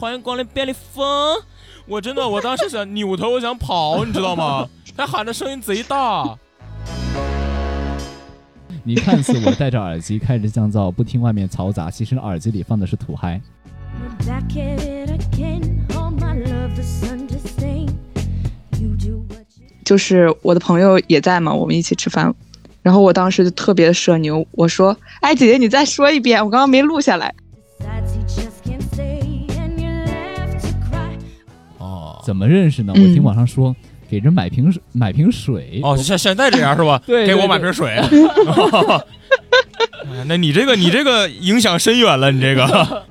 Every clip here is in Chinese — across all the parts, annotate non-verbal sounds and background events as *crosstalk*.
欢迎光临便利蜂。我真的，我当时想扭头，我想跑，你知道吗？*laughs* 他喊的声音贼大。你看似我戴着耳机开着降噪不听外面嘈杂，其实耳机里放的是土嗨。就是我的朋友也在嘛，我们一起吃饭，然后我当时就特别的社牛，我说：“哎，姐姐，你再说一遍，我刚刚没录下来。”怎么认识呢？我嗯听网上说，给人买瓶水买瓶水。哦，像现在这样是吧？*laughs* 对对给我买瓶水。*laughs* 哎那你这个，你这个影响深远了，你这个。*laughs*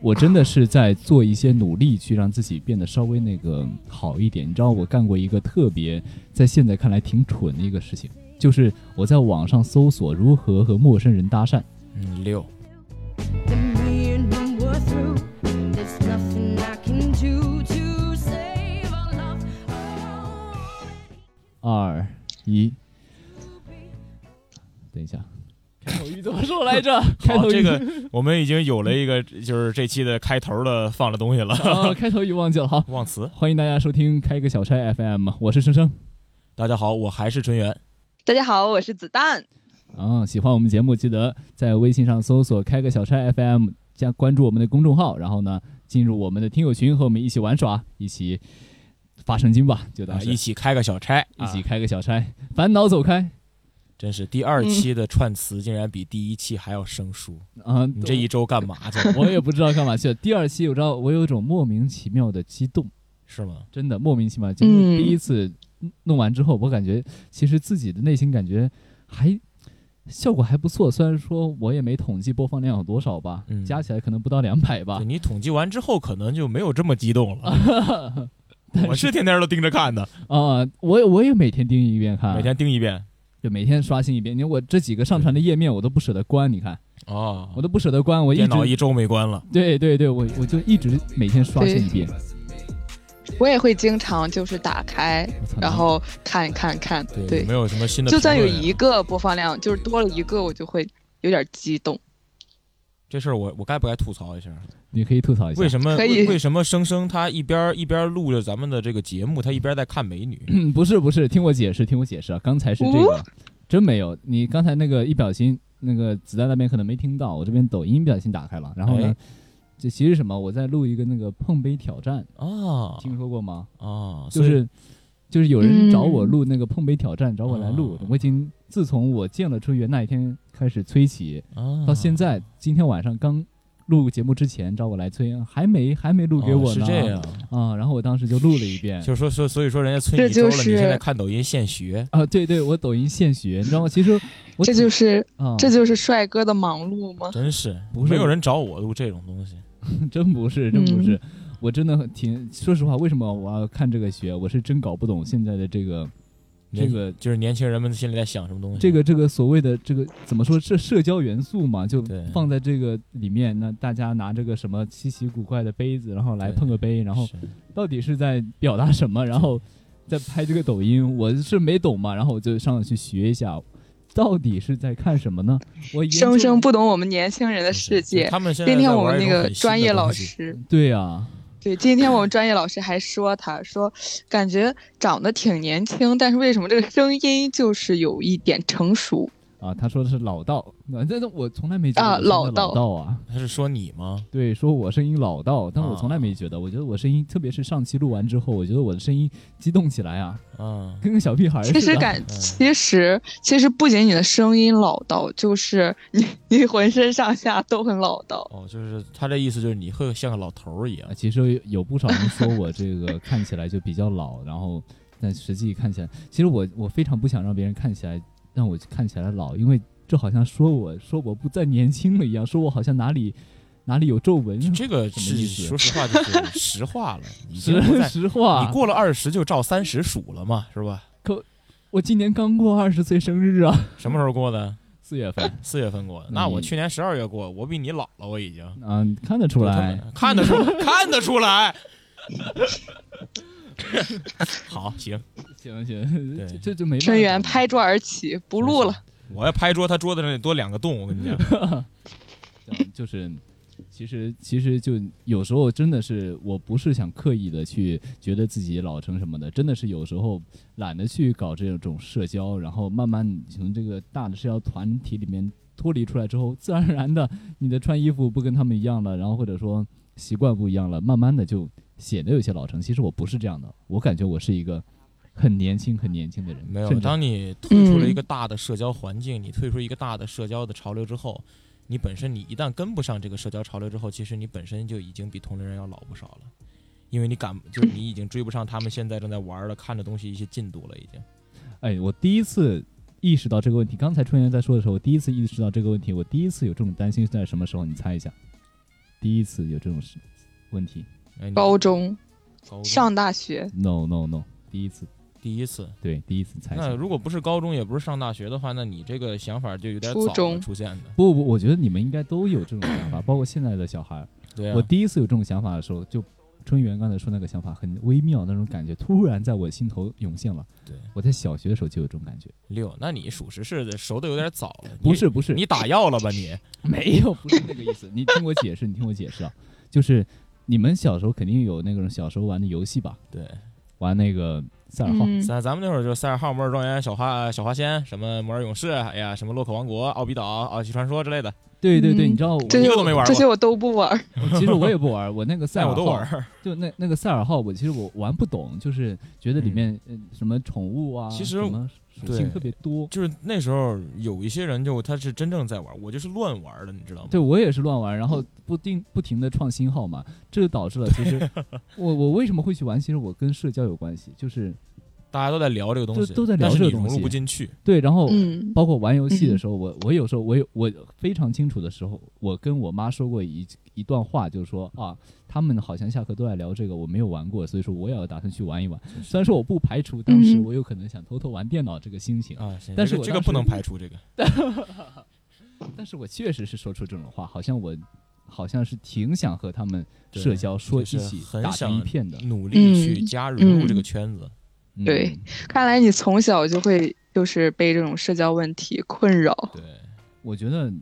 我真的是在做一些努力，去让自己变得稍微那个好一点。你知道，我干过一个特别在现在看来挺蠢的一个事情，就是我在网上搜索如何和陌生人搭讪。嗯，六。二一，等一下，开头语怎么说来着？*laughs* 开好，头语这个我们已经有了一个，就是这期的开头的放的东西了。啊，*laughs* 开头语忘记了。好，忘词。欢迎大家收听开个小差 FM，我是生生。大家好，我还是纯元。大家好，我是子弹。啊，喜欢我们节目，记得在微信上搜索“开个小差 FM”，加关注我们的公众号，然后呢，进入我们的听友群，和我们一起玩耍，一起发神经吧，就当一起开个小差，一起啊开个小差，烦恼走开。真是第二期的串词竟然比第一期还要生疏。啊，你这一周干嘛去了？*laughs* 我也不知道干嘛去了。第二期我知道，我有一种莫名其妙的激动，是吗？真的莫名其妙。就是嗯第一次弄完之后，我感觉其实自己的内心感觉还效果还不错。虽然说我也没统计播放量有多少吧，嗯加起来可能不到两百吧对。你统计完之后，可能就没有这么激动了。*laughs* 我是天天都盯着看的，啊、我也我也每天盯一遍看，每天盯一遍。就每天刷新一遍。你看我这几个上传的页面我都不舍得关，你看哦我，都不舍得关，我一直电脑一周没关了。对对对，我我就一直每天刷新一遍。我也会经常就是打开，然后看看看，对，对没，有什么新的？就算有一个播放量，就是多了一个，我就会有点激动。这事儿，我我该不该吐槽一下？你可以吐槽一下，为什么为为什么生生他一边一边录着咱们的这个节目，他一边在看美女？嗯，不是不是，听我解释，听我解释啊，刚才是这个，哦真没有。你刚才那个一不小心，那个子弹那边可能没听到，我这边抖音不小心打开了，然后呢哎，这其实什么？我在录一个那个碰杯挑战，啊听说过吗？啊，所以就是就是有人找我嗯录那个碰杯挑战，找我来录哦。我已经自从我见了春元那一天开始催起，啊到现在今天晚上刚录节目之前找我来催，还没还没录给我呢。哦是这样，啊，然后我当时就录了一遍。就说说，所以说人家催这你一周了，就是你现在看抖音现学，啊，对对，我抖音现学，你知道吗？其实我这就是啊，这就是帅哥的忙碌吗？真是不是没有人找我录这种东西。*laughs* 真不是，真不是，嗯我真的很挺说实话，为什么我要看这个学？我是真搞不懂现在的这个这个就是年轻人们心里在想什么东西。这个这个所谓的这个怎么说？这社交元素嘛，就放在这个里面。那大家拿这个什么稀奇古怪的杯子，然后来碰个杯，然后到底是在表达什么？然后再拍这个抖音，我是没懂嘛，然后我就上去学一下，到底是在看什么呢？我生生不懂我们年轻人的世界。他们现在今天我们那个专业老师，对呀、对，今天我们专业老师还说他说，感觉长得挺年轻，但是为什么这个声音就是有一点成熟？啊，他说的是老道，那但是我从来没觉得老老道道啊。他是说你吗？对，说我声音老道，但我从来啊没觉得。我觉得我声音，特别是上期录完之后，我觉得我的声音激动起来啊，啊，跟个小屁孩似的。其实感，其实其实不仅你的声音老道，就是你你浑身上下都很老道。哦，就是他这意思就是你会像个老头儿一样啊，。其实有不少人说我这个看起来就比较老，然后但实际看起来，其实我我非常不想让别人看起来让我看起来老，因为这好像说我说我不再年轻了一样，说我好像哪里哪里有皱纹。这个是什么意思说实话，*laughs* 就是实话了。已经实实话，你过了二十就照三十数了嘛，是吧？可我今年刚过二十岁生日啊，*laughs* 什么时候过的？四月份，四月份过的。那我嗯去年十二月过，我比你老了，我已经。嗯、看得出来。看得出，看得出来。*laughs* *laughs* 好，行，行行，对这这就没办法春元拍桌而起，不录了。我要拍桌，他桌子上得多两个洞。我跟你讲，*laughs* 就是，其实其实就有时候真的是，我不是想刻意的去觉得自己老成什么的，真的是有时候懒得去搞这种社交，然后慢慢从这个大的社交团体里面脱离出来之后，自然而然的你的穿衣服不跟他们一样了，然后或者说习惯不一样了，慢慢的就显得有些老成。其实我不是这样的，我感觉我是一个很年轻、很年轻的人。没有。当你退出了一个大的社交环境，你退出一个大的社交的潮流之后，你本身你一旦跟不上这个社交潮流之后，其实你本身就已经比同龄人要老不少了，因为你赶就是你已经追不上他们现在正在玩的看的东西一些进度了，已经。哎，我第一次意识到这个问题。刚才春元在说的时候，我第一次意识到这个问题。我第一次有这种担心是在什么时候？你猜一下？第一次有这种事问题哎，高中高中上大学，？No No No，第一次，第一次。对，第一次猜一下。那如果不是高中，也不是上大学的话，那你这个想法就有点早了初中出现的。不不，我觉得你们应该都有这种想法，*coughs* 包括现在的小孩。对啊，我第一次有这种想法的时候，就春元刚才说那个想法很微妙，那种感觉突然在我心头涌现了。对我在小学的时候就有这种感觉。六，那你属实是熟的有点早了。你不是不是，你打药了吧你？*laughs* 没有，不是那个意思。你听我解释，你听我解释啊，就是你们小时候肯定有那种小时候玩的游戏吧？对，玩那个赛尔号，嗯，咱咱们那会儿就赛尔号、摩尔庄园、小花小花仙，什么摩尔勇士，哎呀，什么洛克王国、奥比岛、奥奇传说之类的，对对对，嗯你知道我这些一个都没玩过这些我都不玩。*laughs* 其实我也不玩，我那个赛尔号 *laughs* 我都玩。就那那个赛尔号，我其实我玩不懂，就是觉得里面、呃什么宠物啊，其实什么属对性特别多。就是那时候有一些人就他是真正在玩，我就是乱玩的，你知道吗？对我也是乱玩，然后不定不停的创新号嘛，这就导致了其实 *laughs* 我我为什么会去玩？其实我跟社交有关系，就是大家都在聊这个东西，都都在聊但是你融这个东西入不进去。对，然后嗯，包括玩游戏的时候，我我有时候我有我非常清楚的时候，我跟我妈说过一一段话，就是说啊，他们好像下课都在聊这个，我没有玩过，所以说我也要打算去玩一玩。虽然说我不排除当时嗯我有可能想偷偷玩电脑这个心情，啊，行但是我这个不能排除这个。*laughs* 但是我确实是说出这种话，好像我好像是挺想和他们社交，说一起打成一片的。努力去嗯加融入这个嗯圈子。嗯对，看来你从小就会就是被这种社交问题困扰。对，我觉得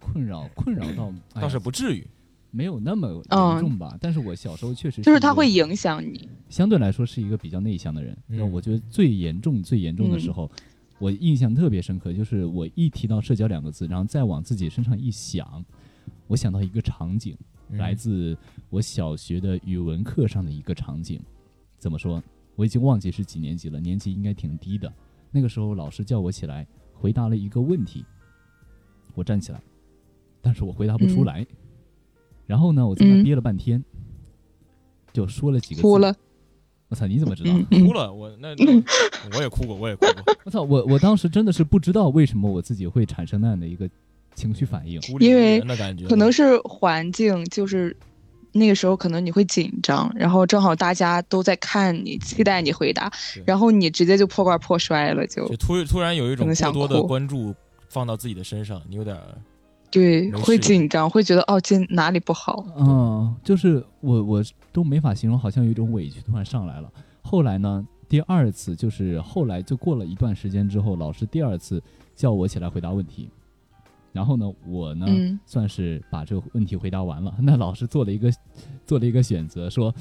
困扰困扰到 *clears throat* 哎倒是不至于。没有那么严嗯重吧，但是我小时候确实就是一个它会影响你。相对来说是一个比较内向的人。那、嗯我觉得最严重、最严重的时候，我印象特别深刻，就是我一提到社交两个字，然后再往自己身上一想，我想到一个场景，嗯来自我小学的语文课上的一个场景。怎么说？我已经忘记是几年级了，年级应该挺低的。那个时候老师叫我起来回答了一个问题，我站起来，但是我回答不出嗯来。然后呢，我在那嗯憋了半天，就说了几个字。哭了，我操，你怎么知道？*laughs* 哭了，我那那 *laughs* 我也哭过，我也哭过，我操，我我当时真的是不知道为什么我自己会产生那样的一个情绪反应。因为可能是环境，就是那个时候可能你会紧张，然后正好大家都在看你，期待你回答，然后你直接就破罐破摔了，就就突突然有一种过多的关注放到自己的身上，你有点儿对会紧张，会觉得哦，这哪里不好？嗯，就是我我都没法形容，好像有一种委屈突然上来了。后来呢，第二次就是后来就过了一段时间之后，老师第二次叫我起来回答问题，然后呢，我呢、嗯算是把这个问题回答完了。*laughs* 那老师做了一个做了一个选择，说：“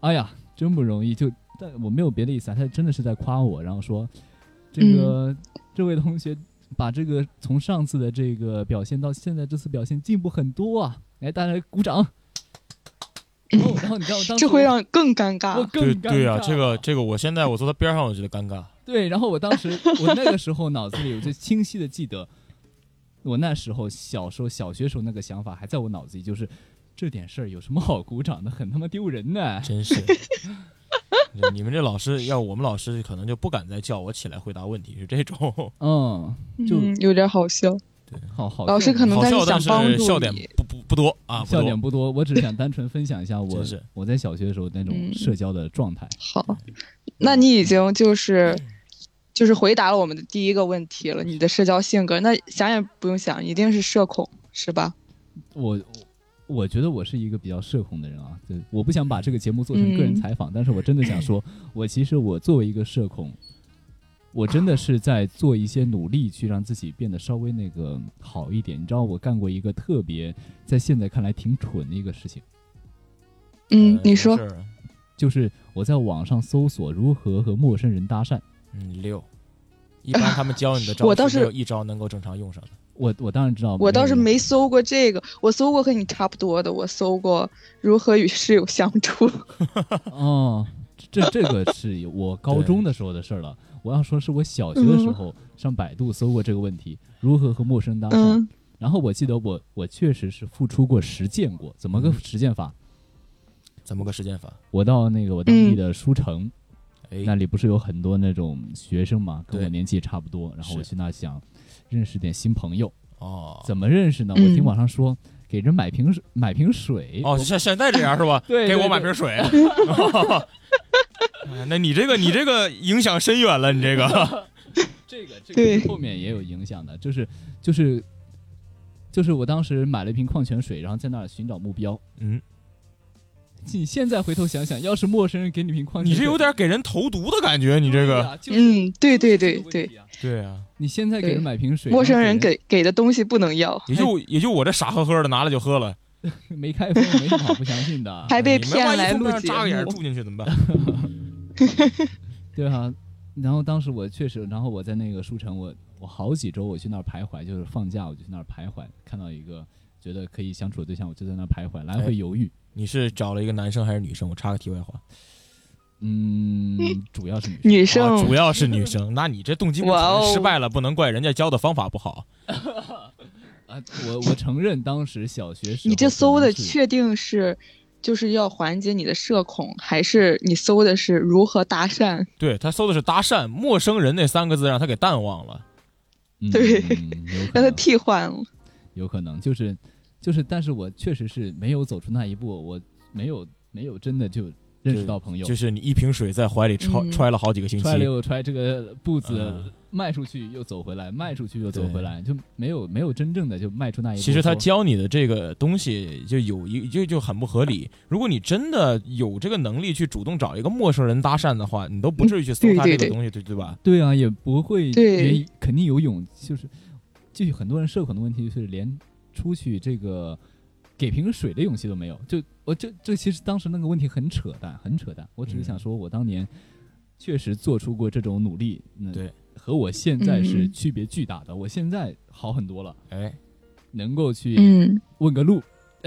哎呀，真不容易。就”但我没有别的意思啊，他真的是在夸我，然后说：“这个、这位同学把这个从上次的这个表现到现在这次表现进步很多啊！来，大家鼓掌。”然后，然后你知道我当时这会让更尴我尬。更尴对对啊，这个这个，我现在我坐他边上，我觉得尴尬。对，然后我当时我那个时候脑子里我就清晰的记得，我那时候小时候小学时候那个想法还在我脑子里，就是这点事儿有什么好鼓掌的，很他妈丢人呢。真是。*laughs* 你们这老师，要我们老师可能就不敢再叫我起来回答问题，是这种。嗯，就嗯，有点好笑。对好好老师笑可能他是好笑，但想帮助是笑点不不不多啊，不笑点不多，我只想单纯分享一下我我在小学的时候那种嗯社交的状态。好，那你已经就是就是回答了我们的第一个问题了，你的社交性格，那想也不用想，一定是社恐，是吧？我我觉得我是一个比较社恐的人啊，对，我不想把这个节目做成个人嗯采访，但是我真的想说，我其实我作为一个社恐，我真的是在做一些努力，去让自己变得稍微那个好一点。你知道，我干过一个特别在现在看来挺蠢的一个事情，嗯呃，你说就是我在网上搜索如何和陌生人搭讪。嗯，六。一般他们教你的招我倒是有一招能够正常用上的。我我当然知道，我倒是没搜过这个，我搜过和你差不多的，我搜过如何与室友相处。*laughs* 哦，这这个是我 *laughs* 高中的时候的事儿了。我要说是我小学的时候上百度搜过这个问题，如何和陌生人搭讪。嗯然后我记得我我确实是付出过实践过，怎么个嗯实践法？怎么个实践法？我到那个我当地的书城，哎，那里不是有很多那种学生嘛，跟我年纪也差不多，然后我去那想认识点新朋友，哦，怎么认识呢？我嗯听网上说给人买瓶水买瓶水，哦，像现在这样是吧？*laughs* 对对给我买瓶水。*laughs* 哎那你这个你这个影响深远了，你这个。*laughs* 这个这个后面也有影响的，就是就是就是我当时买了一瓶矿泉水，然后在那儿寻找目标。嗯，你现在回头想想，要是陌生人给你瓶矿泉水，你这有点给人投毒的感觉，你这个嗯，对对对对对啊，你现在给人买瓶水，陌生人给给的东西不能要，也就也就我这傻呵呵的拿了就喝了，*laughs* 没开封，没什么好不相信的。还被骗来录从边上扎个眼。儿住进去怎么办？*laughs* 对啊，然后当时我确实，然后我在那个书城，我我好几周我去那儿徘徊，就是放假我就去那儿徘徊，看到一个觉得可以相处的对象，我就在那儿徘徊，来哎回犹豫。你是找了一个男生还是女生？我插个题外话，嗯，主要是女生。女啊主要是女生。那你这动机不纯失败了，不能怪人家教的方法不好。*laughs* 啊，我我承认当时小学时你这搜的确定是就是要缓解你的社恐，还是你搜的是如何搭讪？*laughs* 对他搜的是搭讪，陌生人那三个字让他给淡忘了。嗯对嗯让他替换了。有可能就是就是，但是我确实是没有走出那一步，我没有没有真的就认识到朋友，就是你一瓶水在怀里揣嗯揣了好几个星期揣了，又揣，这个步子嗯迈出去又走回来，迈出去又走回来，就没有没有真正的就迈出那一步。其实他教你的这个东西就有一就就很不合理。如果你真的有这个能力去主动找一个陌生人搭讪的话，你都不至于去搜他这个东西，对对吧？对啊，也不会对也肯定有勇，就是就很多人社恐的问题，就是连出去这个给瓶水的勇气都没有。就我这这其实当时那个问题很扯淡，很扯淡。我只是想嗯说，我当年确实做出过这种努力，那对，和我现在是嗯区别巨大的。我现在好很多了，哎，能够去嗯，问个路，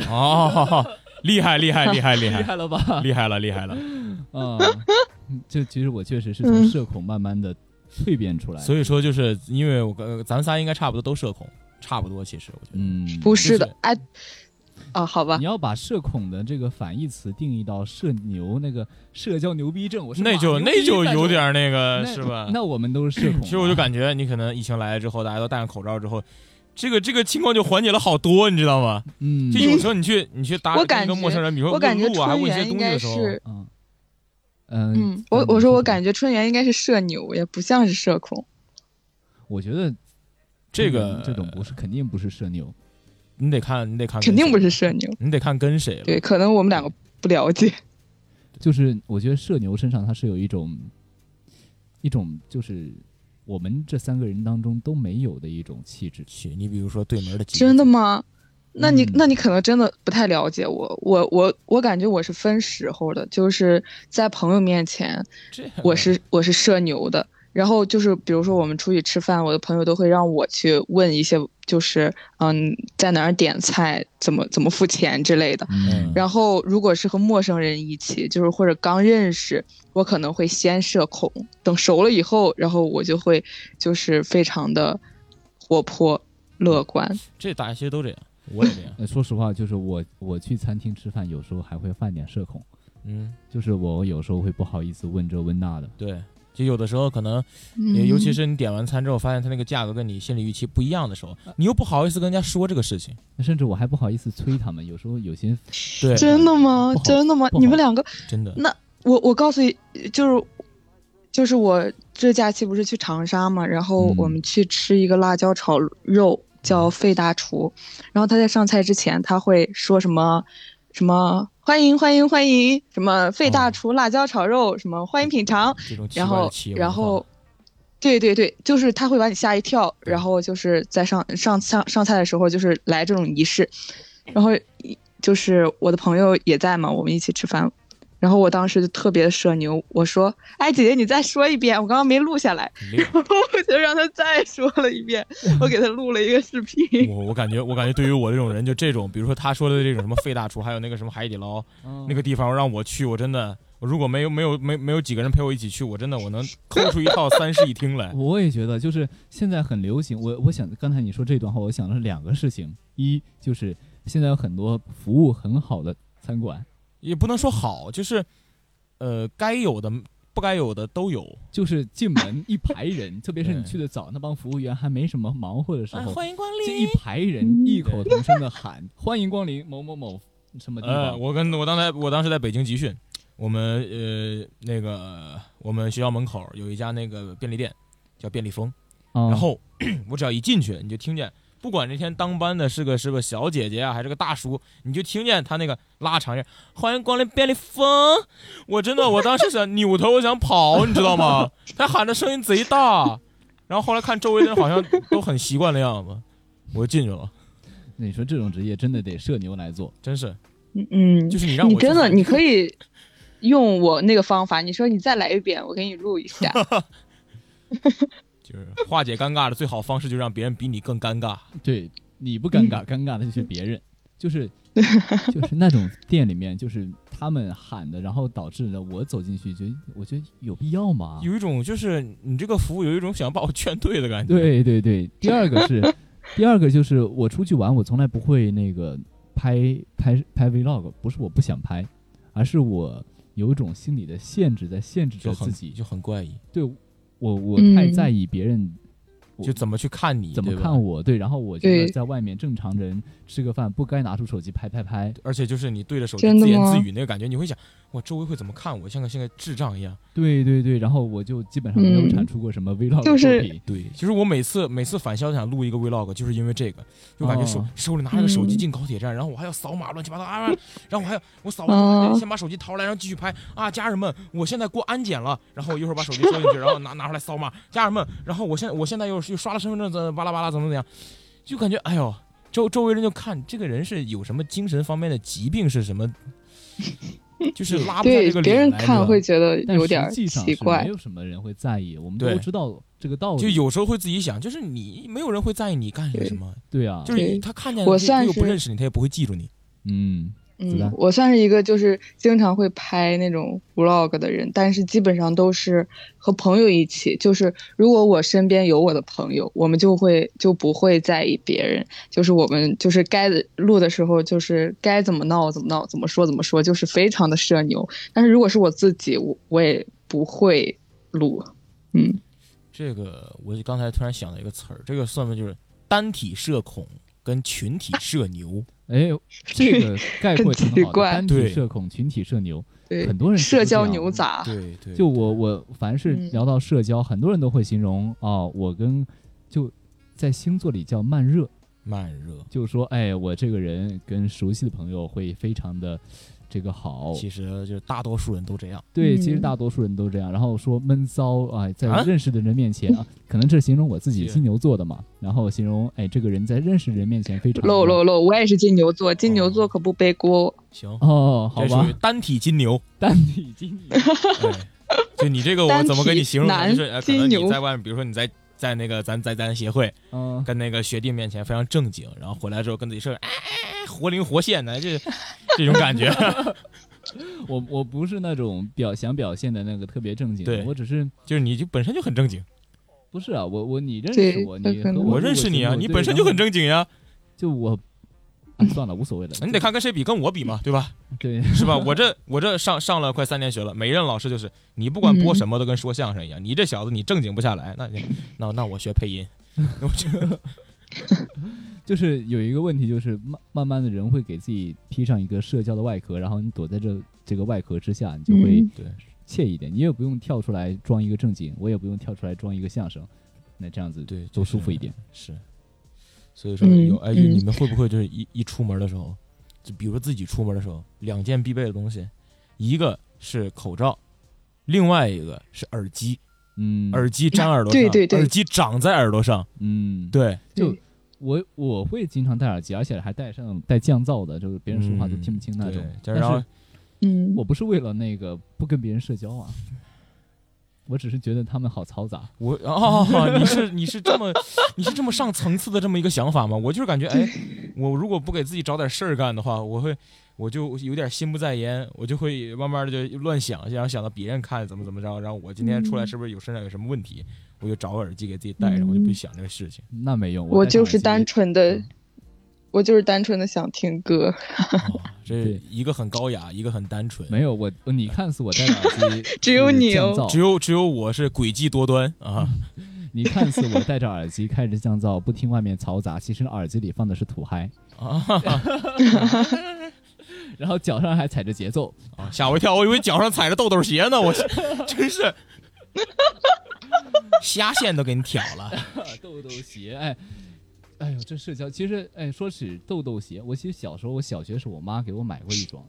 哦，厉害厉害厉害厉害 *laughs* 厉害害了吧？厉害了厉害了！啊，这其实我确实是从嗯社恐慢慢的蜕变出来。所以说，就是因为我跟咱仨应该差不多都社恐，差不多其实我觉得。嗯，不是的就是，哎，啊，好吧你，要把社恐的这个反义词定义到社牛那个社交牛逼症，我是那就那就有点那个那是吧？那我们都是社恐啊。其实我就感觉你可能疫情来了之后，大家都戴上口罩之后，这个这个情况就缓解了好多，你知道吗？嗯，就有时候你去你去搭跟我感觉一个陌生人，比如说我感觉问路啊，还问一些东西的时候，嗯嗯嗯，我我说我感觉，觉春园应该是社牛，也不像是社恐。我觉得这个这种不是肯定不是社牛，你得看你得看肯定不是社牛。你得看跟谁了。对，可能我们两个不了解。就是我觉得社牛身上它是有一种一种就是我们这三个人当中都没有的一种气质。去，你比如说对门的真的吗？那你嗯那你可能真的不太了解我，我我我感觉我是分时候的，就是在朋友面前我是我是社牛的，然后就是比如说我们出去吃饭，我的朋友都会让我去问一些，就是嗯在哪儿点菜，怎么怎么付钱之类的。嗯然后如果是和陌生人一起，就是或者刚认识，我可能会先社恐，等熟了以后，然后我就会就是非常的活泼乐观。*laughs* 这大家其实都这样，我也这样。呃，说实话，就是我我去餐厅吃饭，有时候还会犯点社恐，嗯，就是我有时候会不好意思问这问那的。对，就有的时候可能，嗯尤其是你点完餐之后，发现他那个价格跟你心理预期不一样的时候，你又不好意思跟人家说这个事情。甚至我还不好意思催他们，有时候有些对，真的吗？真的吗你们两个，真的，那我我告诉你，就是就是我这假期不是去长沙嘛，然后嗯我们去吃一个辣椒炒肉，叫费大厨。然后他在上菜之前，他会说什么什么欢迎欢迎欢迎，什么费大哦厨辣椒炒肉，什么欢迎品尝。然后然后对对对，就是他会把你吓一跳，然后就是在上上上上菜的时候，就是来这种仪式，然后就是我的朋友也在嘛，我们一起吃饭，然后我当时就特别社牛，我说：“哎，姐姐，你再说一遍，我刚刚没录下来。”然后我就让他再说了一遍，我给他录了一个视频。我我感觉我感觉对于我这种人，就这种，比如说他说的这种什么费大厨，还有那个什么海底捞那个地方让我去，我真的，我如果没有没有没没有几个人陪我一起去，我真的我能抠出一套三室一厅来。*laughs* 我也觉得，就是现在很流行。我我想刚才你说这段话，我想的是两个事情：一就是现在有很多服务很好的餐馆，也不能说好，就是呃该有的不该有的都有。就是进门一排人，特别是你去的早，那帮服务员还没什么忙活的时候，哎欢迎光这一排人异口同声的喊“欢迎光临某某某什么地呃，方我跟我刚才我当时在北京集训，我们呃那个我们学校门口有一家那个便利店，叫便利蜂。”，啊然后 *clears throat* 我只要一进去，你就听见，不管那天当班的是个是个小姐姐啊，还是个大叔，你就听见他那个拉长音，欢迎光临便利蜂。我真的，我当时想扭头，我想跑，你知道吗？*laughs* 他喊的声音贼大，然后后来看周围的人好像都很习惯的样子，我就进去了，那你说这种职业真的得社牛来做，真是，嗯，就是你让我你真的你可以用我那个方法，你说你再来一遍，我给你录一下。*laughs* 就是化解尴尬的最好方式，就让别人比你更尴尬。对你不尴尬，尴尬的就是别人，就是 *laughs* 就是那种店里面，就是他们喊的，然后导致了我走进去，觉得我觉得有必要吗？有一种就是你这个服务有一种想把我劝退的感觉。，对对对，第二个是，*laughs* 第二个就是我出去玩，我从来不会那个拍拍拍 vlog，不是我不想拍，而是我有一种心理的限制在限制着自己。就很怪异，对我我嗯。太在意别人我就怎么去看你，怎么对吧？看我，对，然后我觉得在外面正常人吃个饭不该拿出手机拍拍拍，而且就是你对着手机自言自语那个感觉，你会想，我周围会怎么看我，像个像个智障一样。对对对，然后我就基本上没有嗯产出过什么 vlog 作就是品。对，其实我每次每次返校想录一个 vlog，就是因为这个，就感觉手、哦手里拿着个手机嗯进高铁站，然后我还要扫码，乱七八糟啊，*laughs* 然后我还要我扫完哦先把手机掏出来，然后继续拍啊，家人们，我现在过安检了，然后我一会儿把手机收进去，然后拿拿出来扫码，家人们，然后我现我现在又又刷了身份证，怎么巴拉巴拉怎么怎么样，就感觉哎呦，周周围人就看这个人是有什么精神方面的疾病是什么，就是拉不下这对个别人看脸来着会觉得有点儿实际上是奇怪没。有什么人会在意，我们对都知道这个道理。就有时候会自己想，就是你没有人会在意你干什么，对啊，就是他看见我算是认识你，他也不会记住你。嗯，嗯，我算是一个就是经常会拍那种 vlog 的人，但是基本上都是和朋友一起。就是如果我身边有我的朋友，我们就会就不会在意别人，就是我们就是该录的时候，就是该怎么闹怎么闹，怎么说怎么说，就是非常的社牛。但是如果是我自己，我我也不会录。嗯，这个我刚才突然想到一个词儿，这个算不算就是单体社恐跟群体 *laughs* 社牛？哎，这个概括挺好的。*laughs* 单体对社恐，群体社牛，*laughs* 对，很多人社交牛杂。对对，就我我凡是嗯聊到社交，很多人都会形容哦，我跟就在星座里叫慢热，慢热。就是说，哎，我这个人跟熟悉的朋友会非常的这个好。其实就是大多数人都这样。对，嗯其实大多数人都这样。然后说闷骚啊，在啊认识的人面前啊，*laughs* 可能这是形容我自己金牛座的嘛。然后形容哎，这个人在认识人面前非常漏漏漏，我也是金牛座，金牛座可不背锅。行，哦，好吧，单体金牛。单体金牛。*laughs* 哎，就你这个我怎么跟你形容呢？就是呃可能金牛你在外面，比如说你在在那个咱在咱协会嗯，跟那个学弟面前非常正经，然后回来之后跟自己说哎活灵活现的，这这种感觉。*laughs* 我我不是那种表想表现的那个特别正经的，对我只是就是你就本身就很正经，不是啊，我我你认识我，你我我认识你啊，你本身就很，正经呀。就我。啊，算了，无所谓的。你得看跟谁比，跟我比嘛，对吧？对，是吧？我这我这上上了快三年学了，每一任老师就是你不管播什么都跟说相声一样，你这小子你正经不下来，那那那我学配音，*laughs* 我觉得 *laughs* *laughs* 就是有一个问题，就是慢慢慢的人会给自己披上一个社交的外壳，然后你躲在这这个外壳之下，你就会嗯对惬意一点。你也不用跳出来装一个正经，我也不用跳出来装一个相声，那这样子对多舒服一点。是，所以说嗯有哎，嗯。你们会不会就是一一出门的时候，就比如说自己出门的时候，两件必备的东西，一个是口罩，另外一个是耳机，嗯，耳机粘耳朵上，对对对耳机长在耳朵上，嗯，对，就我我会经常戴耳机，而且还戴上带降噪的，就是别人说话都听不清那种。然后是嗯，我不是为了那个不跟别人社交啊，我只是觉得他们好嘈杂。我哦，你是你是这么你是这么上层次的这么一个想法吗？我就是感觉，哎，我如果不给自己找点事儿干的话，我会我就有点心不在焉，我就会慢慢的就乱想，然后想到别人看怎么怎么着，然后我今天出来是不是有身上有什么问题，我就找个耳机给自己戴上，我就不想这个事情。那没用，我就是单纯的嗯，我就是单纯的想听歌。哦 *laughs* 这一个很高雅，一个很单纯，没有我，你看似我戴着耳机只有你哦，只有只有我是诡计多端啊！*laughs* 你看似我戴着耳机开着降噪，不听外面嘈杂，其实耳机里放的是土嗨，*laughs* 啊然后脚上还踩着节奏。啊！吓我一跳，我以为脚上踩着豆豆鞋呢，我真是虾线都给你挑了。豆豆鞋，哎，哎呦，这社交其实，哎，说起豆豆鞋，我其实小时候，我小学时候，我妈给我买过一双，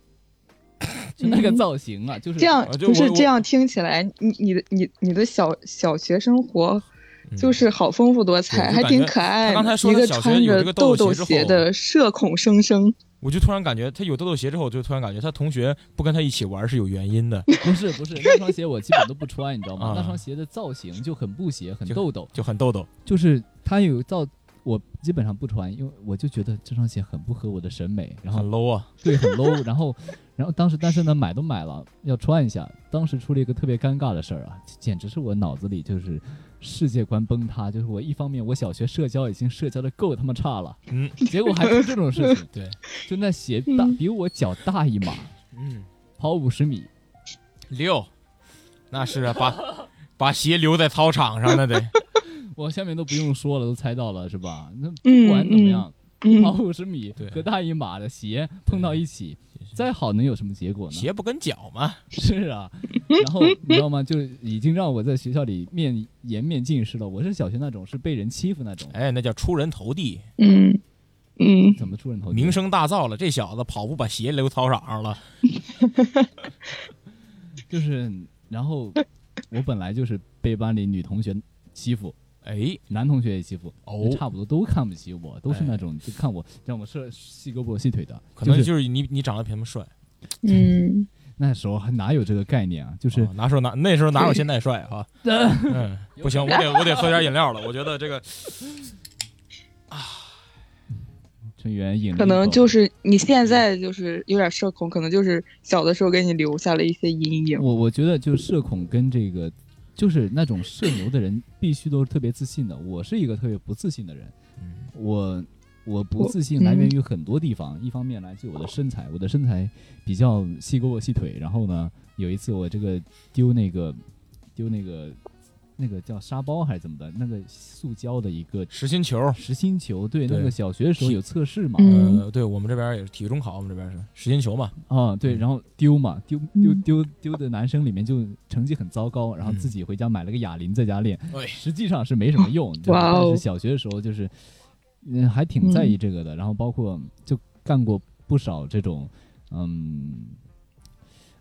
就那个造型啊，就是这样不是这样听起来，你你的你你的小小学生活嗯就是好丰富多彩，还挺可爱刚才的。一个说的小学穿着有个豆豆豆豆鞋的社恐生生，我就突然感觉他有豆豆鞋之后，我就突然感觉他同学不跟他一起玩是有原因的，不是不是那双鞋我基本都不穿，你知道吗？啊那双鞋的造型就很布鞋，很豆豆，就很豆豆。就是它有造。我基本上不穿，因为我就觉得这双鞋很不合我的审美，然后很 low 啊！*laughs* 对很 low，然后然后当时但是呢买都买了要穿一下，当时出了一个特别尴尬的事儿啊，简直是我脑子里就是世界观崩塌，就是我一方面我小学社交已经社交的够他妈差了，嗯，结果还出这种事情 *laughs* 对，就那鞋大嗯比我脚大一码，嗯，跑五十米，六，那是啊，把把鞋留在操场上，那得 *laughs* 我下面都不用说了，都猜到了是吧？那不嗯管怎么样，嗯跑五十米和大一码的鞋碰到一起，再好能有什么结果呢？鞋不跟脚嘛。*laughs* 是啊，然后你知道吗？就已经让我在学校里面颜面尽失了。我是小学那种是被人欺负那种，哎，那叫出人头地，嗯嗯，怎么出人头地？名声大噪了。这小子跑步把鞋留操场上了，*laughs* 就是，然后我本来就是被班里女同学欺负，哎，男同学也欺负，哦差不多都看不起我，都是那种就看我让我是细胳膊细腿的，可能就是你你长得比他们帅，嗯，*laughs* 那时候还哪有这个概念啊？就是啊那时候哪那时候哪有现在帅啊？*laughs* 嗯，不行，我得我得 *laughs* 喝点饮料了。我觉得这个啊陈元引了一可能就是你现在就是有点社恐，可能就是小的时候给你留下了一些阴影。我我觉得就社恐跟这个，就是那种社牛的人必须都是特别自信的。我是一个特别不自信的人，嗯我我不自信来源于很多地方，一方面来自于我的身材，我的身材比较细胳膊细腿。然后呢，有一次我这个丢那个丢那个那个叫沙包还是怎么的，那个塑胶的一个实心球，实心球，对，对那个小学的时候有测试嘛，嗯。呃，对我们这边也是体育中考，我们这边是实心球嘛。啊，对，嗯。然后丢嘛，丢丢嗯。丢丢的男生里面就成绩很糟糕，然后嗯。自己回家买了个哑铃在家练，哎，实际上是没什么用，*laughs* 对吧但是小学的时候就是，嗯，还挺在意这个的，然后包括就干过不少这种，嗯，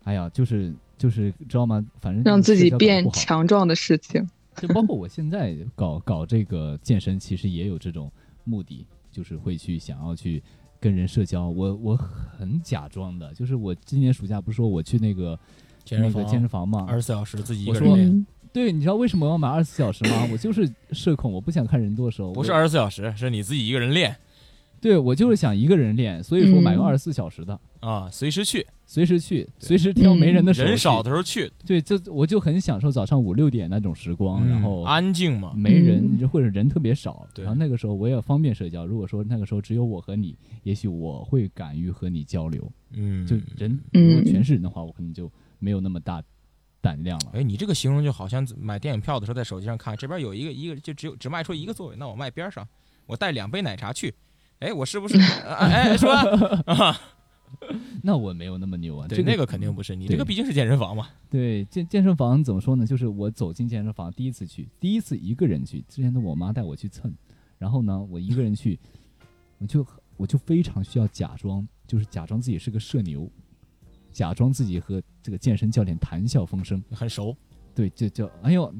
哎呀，就是就是知道吗？反正让自己变强壮的事情。就包括我现在搞搞这个健身，其实也有这种目的，就是会去想要去跟人社交。我我很假装的，就是我今年暑假不是说我去那个健身那个健身房吗？二十四小时自己一我说个人练，嗯对，你知道为什么要买二十四小时吗？我就是社恐，我不想看人多的时候。不是二十四小时，是你自己一个人练对我就是想一个人练，所以说买个嗯二十四小时的，啊，随时去，随时去，随时挑没人的时候。人少的时候去，对，就我就很享受早上五六点那种时光，然后嗯安静嘛。没人嗯或者人特别少，对然后那个时候我也方便社交。如果说那个时候只有我和你，也许我会敢于和你交流。嗯，就人嗯如果全是人的话，我可能就没有那么大胆量了。哎，你这个形容就好像买电影票的时候在手机上看，这边有一个一个就只有只卖出一个座位，那我卖边上，我带两杯奶茶去，哎，我是不是？哎哎，说 *laughs* 啊，*laughs* 那我没有那么牛啊，对，那个肯定不是，你这个毕竟是健身房嘛。对健健身房怎么说呢？就是我走进健身房第一次去，第一次一个人去，之前都我妈带我去蹭，然后呢，我一个人去，我就我就非常需要假装，就是假装自己是个社牛，假装自己和这个健身教练谈笑风生，很熟，对，就就哎呦，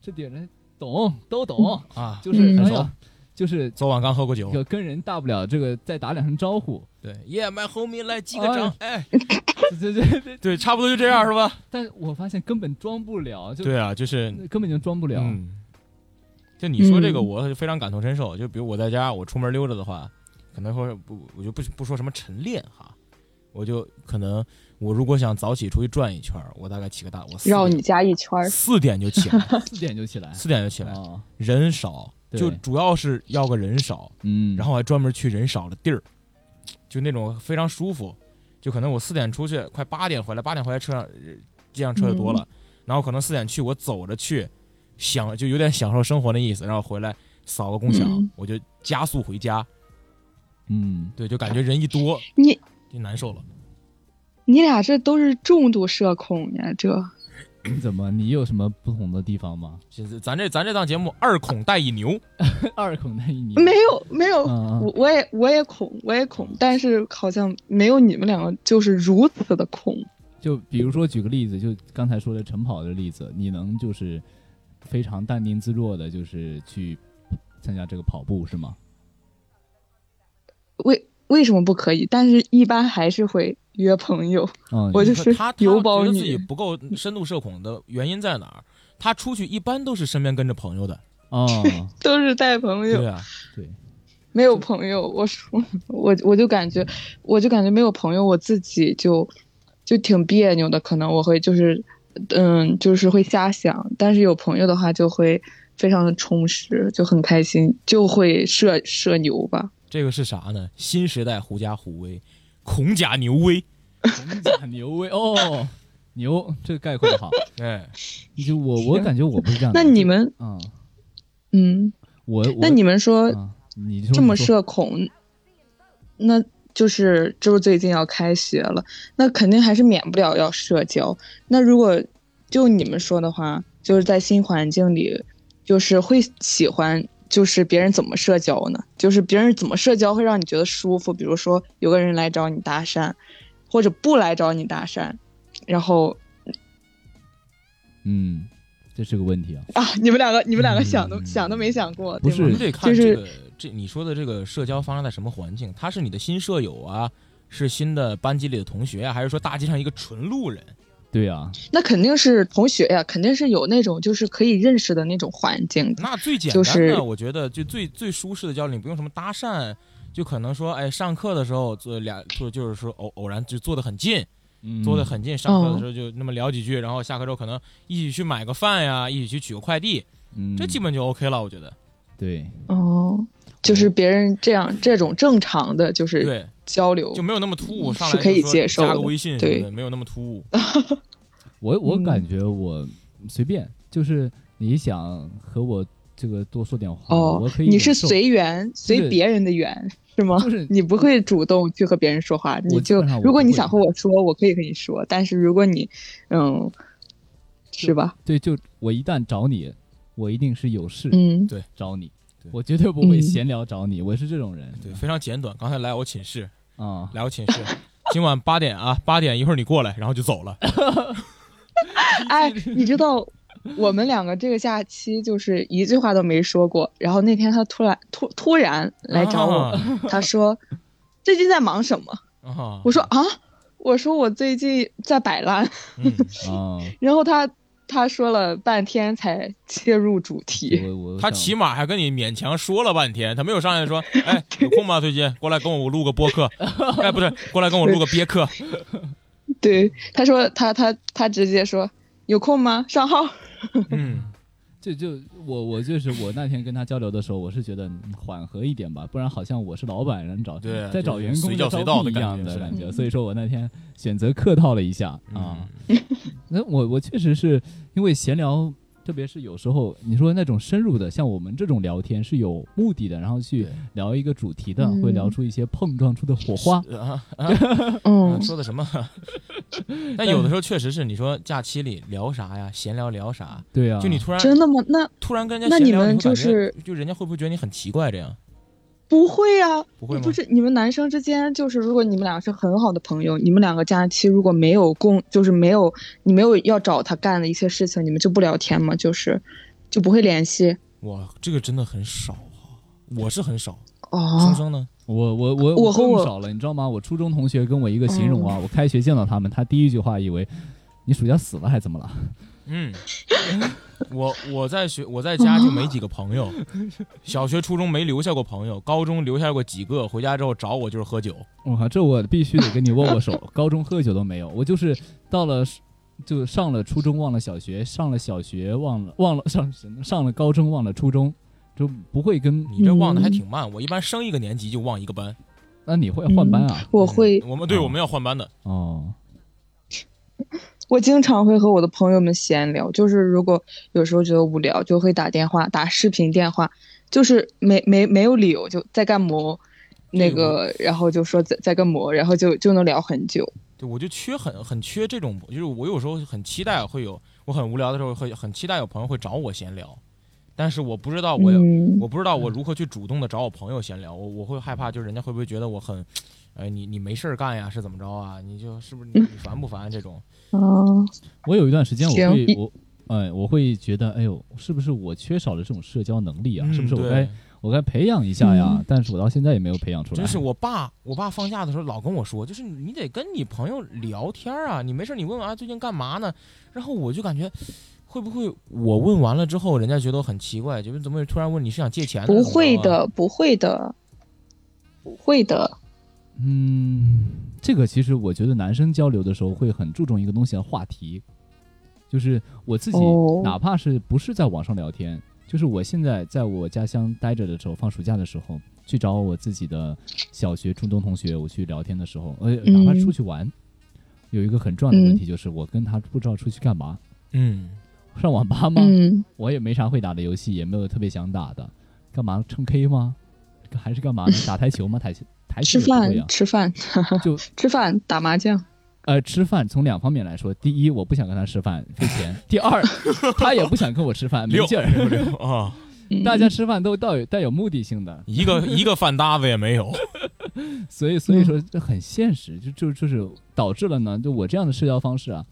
这点人懂都懂，啊，就是嗯哎呀，就是昨晚刚喝过酒，就跟人大不了这个再打两声招呼，对，Yeah my homie 来击个掌，哎，*laughs* 对对对对，差不多就这样是吧？但是我发现根本装不了，就对啊，就是根本就装不了。嗯，就你说这个，嗯我非常感同身受。就比如我在家，我出门溜达的话，可能会不，我就不不说什么晨练哈，我就可能我如果想早起出去转一圈，我大概起个大，我四点绕你家一圈。四点就起来，*laughs* 四点就起来，四点就起来，哦，人少，对就主要是要个人少，嗯，然后还专门去人少的地儿，就那种非常舒服。就可能我四点出去，快八点回来，八点回来车上呃这辆车就多了，然后可能四点去，我走着去，享就有点享受生活的意思，然后回来扫个共享，嗯我就加速回家。嗯，对，就感觉人一多你就难受了。你俩这都是重度社恐呀，这你怎么你有什么不同的地方吗？*laughs* 就是咱这咱这档节目二孔带一牛，*laughs* 二孔带一牛没有没有，嗯我我也我也恐我也恐，但是好像没有你们两个就是如此的恐。就比如说举个例子，就刚才说的晨跑的例子，你能就是非常淡定自若的，就是去参加这个跑步是吗？为为什么不可以？但是一般还是会约朋友。*laughs* 嗯，我就是他他觉得自己不够深度社恐的原因在哪儿？他出去一般都是身边跟着朋友的，哦，*laughs* 都是带朋友对，啊，对，*laughs* 没有朋友。我说我我就感觉，我就感觉没有朋友，我自己就就挺别扭的。可能我会就是嗯，就是会瞎想，但是有朋友的话就会非常的充实，就很开心，就会社社牛吧。这个是啥呢？新时代狐假虎威，孔甲牛威。孔甲牛威哦，牛，这个概括的好。*laughs* 哎，就我我感觉我不是这样的。那你们啊，嗯，我我那你们说啊，你说这么社恐，那就是就是最近要开学了，那肯定还是免不了要社交。那如果就你们说的话，就是在新环境里，就是会喜欢，就是别人怎么社交呢？就是别人怎么社交会让你觉得舒服？比如说有个人来找你搭讪，或者不来找你搭讪，然后嗯，这是个问题啊。啊，你们两个你们两个想都、嗯想都没想过，不是你得看就是这个这你说的这个社交发生在什么环境？他是你的新舍友啊，是新的班级里的同学啊，还是说大街上一个纯路人？对啊，那肯定是同学呀，肯定是有那种就是可以认识的那种环境。那最简单的，就是我觉得就最最舒适的交流，你不用什么搭讪，就可能说，哎，上课的时候坐俩，就就是说偶偶然就坐得很近，嗯。坐得很近，上课的时候就那么聊几句，然后下课之后可能一起去买个饭呀，一起去取个快递，嗯，这基本就 OK 了，我觉得。对，哦，就是别人这样这种正常的就是对，交流就，没有那么突兀，上来是可以接受的加个微信什么的，对没有那么突兀。*laughs* 我我嗯感觉我随便，就是你想和我这个多说点话，哦我可以你是随缘随别人的缘是吗？就是你不会主动去和别人说话，你就如果你想和我说，我可以和你说，但是如果你嗯，是吧？对，就我一旦找你，我一定是有事嗯，对找你对，我绝对不会嗯闲聊找你，我是这种人。对，非常简短。刚才来我寝室，啊，来我寝室，*laughs* 今晚八点啊，八点一会儿你过来，然后就走了。*laughs* 哎，你知道我们两个这个假期就是一句话都没说过，然后那天他突然突突然来找我，啊。他说最近在忙什么？啊。我说啊，我说我最近在摆烂，嗯，啊，*laughs* 然后他他说了半天才切入主题。他起码还跟你勉强说了半天，他没有上来说，*laughs* 哎，有空吗？最近过来跟我录个播客，哎，不是，过来跟我录个憋客。*laughs* 对，他说他他他直接说有空吗？上号。嗯，就就我我就是我那天跟他交流的时候，我是觉得嗯缓和一点吧，不然好像我是老板人找对在找员工随叫随在招聘一到的感觉是样的感觉，嗯所以说我那天选择客套了一下啊。那我我确实是因为闲聊，特别是有时候你说那种深入的，像我们这种聊天是有目的的，然后去聊一个主题的，嗯会聊出一些碰撞出的火花。*laughs* 嗯说的什么？*laughs* 但有的时候确实是，你说假期里聊啥呀？闲聊聊啥？对啊，就你突然真的吗？那突然跟人家闲聊，那你们会感觉就是就人家会不会觉得你很奇怪？这样不会啊，不会吗？不是你们男生之间，就是如果你们俩是很好的朋友，你们两个假期如果没有共，就是没有你没有要找他干的一些事情，你们就不聊天吗？就是就不会联系。哇，这个真的很少啊，我是很少。生哦，生呢？我我我我更少了，你知道吗？我初中同学跟我一个形容啊，我开学见到他们，他第一句话以为你暑假死了还怎么了？嗯，*laughs* 我我在学我在家就没几个朋友，*laughs* 小学初中没留下过朋友，高中留下过几个，回家之后找我就是喝酒。我靠，这我必须得跟你握握手。高中喝酒都没有，我就是到了就上了初中忘了小学，上了小学忘了忘了上上了高中忘了初中，就不会跟你这忘的还挺慢，我一般升一个年级就忘一个班。那你会换班啊？我会，我们对哦我们要换班的。哦，我经常会和我的朋友们闲聊，就是如果有时候觉得无聊，就会打电话，打视频电话，就是没没没有理由就在干么，那个，然后就说在在干么，然后就就能聊很久。对，我就缺很很缺这种，就是我有时候很期待会有，我很无聊的时候会很期待有朋友会找我闲聊，但是我不知道我、嗯，我不知道我如何去主动的找我朋友闲聊，我我会害怕，就是人家会不会觉得我很，哎，你你没事儿干呀，是怎么着啊？你就是不是你你烦不烦这种？啊，*laughs* 我有一段时间我会我。哎，我会觉得，哎呦，是不是我缺少了这种社交能力啊？是不是我该我该培养一下呀？嗯但是我到现在也没有培养出来。真是我爸，我爸放假的时候老跟我说，就是你得跟你朋友聊天啊，你没事你问问啊最近干嘛呢？然后我就感觉，会不会我问完了之后，人家觉得我很奇怪，就是怎么突然问你是想借钱呢？不会的，不会的，不会的。嗯，这个其实我觉得男生交流的时候会很注重一个东西的话题，就是我自己哦哪怕是不是在网上聊天，就是我现在在我家乡待着的时候，放暑假的时候去找我自己的小学、初中同学，我去聊天的时候，呃，哪怕出去玩，有一个很重要的问题就是我跟他不知道出去干嘛，嗯，上网吧吗？嗯，我也没啥会打的游戏，也没有特别想打的，干嘛唱 K 吗？还是干嘛呢？打台球吗？台球吃饭吃饭就吃饭打麻将。呃，吃饭从两方面来说，第一，我不想跟他吃饭费钱；第二，他也不想跟我吃饭 *laughs* 没六劲儿。啊，嗯 *laughs* 大家吃饭都带有带有目的性的，一个 *laughs* 一个饭搭子也没有。所以所以说这很现实，就就就是导致了呢，就我这样的社交方式啊，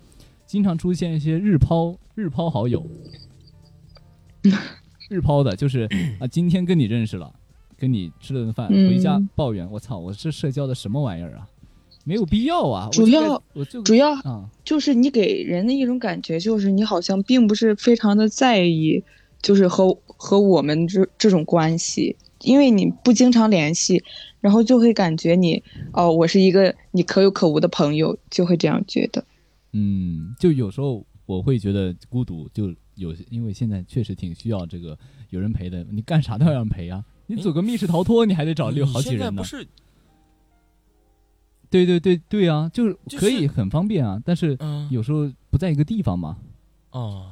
经常出现一些日抛日抛好友，日抛的，就是啊，今天跟你认识了，跟你吃了顿饭，嗯回家抱怨，我操，我这社交的什么玩意儿啊？没有必要啊！主要我就主要啊，就是你给人的一种感觉，就是你好像并不是非常的在意，就是和和我们这这种关系，因为你不经常联系，然后就会感觉你哦，我是一个你可有可无的朋友，就会这样觉得。嗯，就有时候我会觉得孤独，就有因为现在确实挺需要这个有人陪的，你干啥都要人陪啊。你组个密室逃脱，你还得找六好几人呢现在不。是，对对对对啊，就是可以很方便啊，但是嗯，有时候不在一个地方嘛。哦，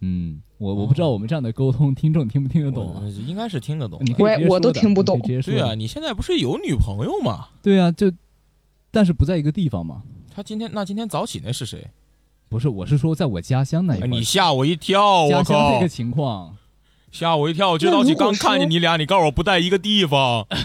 嗯，我我不知道我们这样的沟通，听众听不听得懂啊？应该是听得懂。你我我都听不懂对啊，你现在不是有女朋友吗？对啊，就但是不在一个地方嘛。他今天那今天早起那是谁？不是，我是说在我家乡那一哎块，你吓我一跳！家我靠乡这个，情况，吓我一跳！我今儿早起刚看见你俩，你告诉我不在一个地方。*laughs*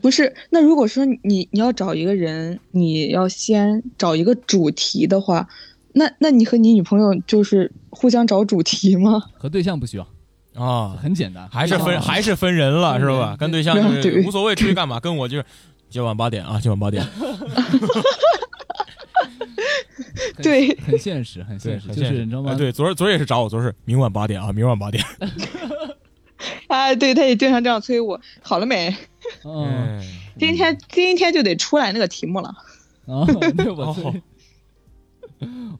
不是，那如果说你你要找一个人，你要先找一个主题的话，那那你和你女朋友就是互相找主题吗？*laughs* 和对象不需要，啊，很简单，还是分啊还是分人了，是吧？对跟对象就无所谓，出去干嘛？跟我就是今晚八点啊，今晚八点，很 *laughs* *laughs* 对很现实，很现实，就是你知道吗？哎对，昨儿昨儿也是找我，昨儿是明晚八点啊，明晚八点。哎，*laughs* 对，他也经常这样催我，好了没？*laughs* 嗯，哎今天今天就得出来那个题目了。啊，对我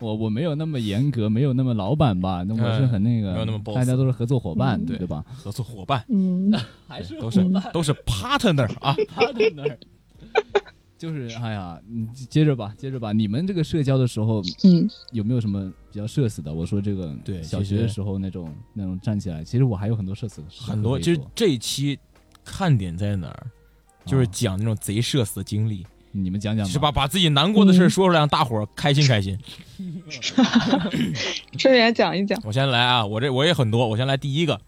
我我没有那么严格，没有那么老板吧？那我是很那个，没有那么 boss 大家都是合作伙伴，嗯对吧？合作伙伴嗯，还是都是都是 partner 啊。他在那儿。就是哎呀，你接着吧，接着吧。你们这个社交的时候嗯，有没有什么比较社死的？我说这个，对小学的时候那种那种站起来，其实我还有很多社死的很多，可以做其实这一期看点在哪儿？就是啊讲那种贼社死的经历，你们讲讲吧是吧？？把自己难过的事说出来，让大伙儿开心开心。*laughs* 顺便讲一讲。我先来啊，我这我也很多，我先来第一个。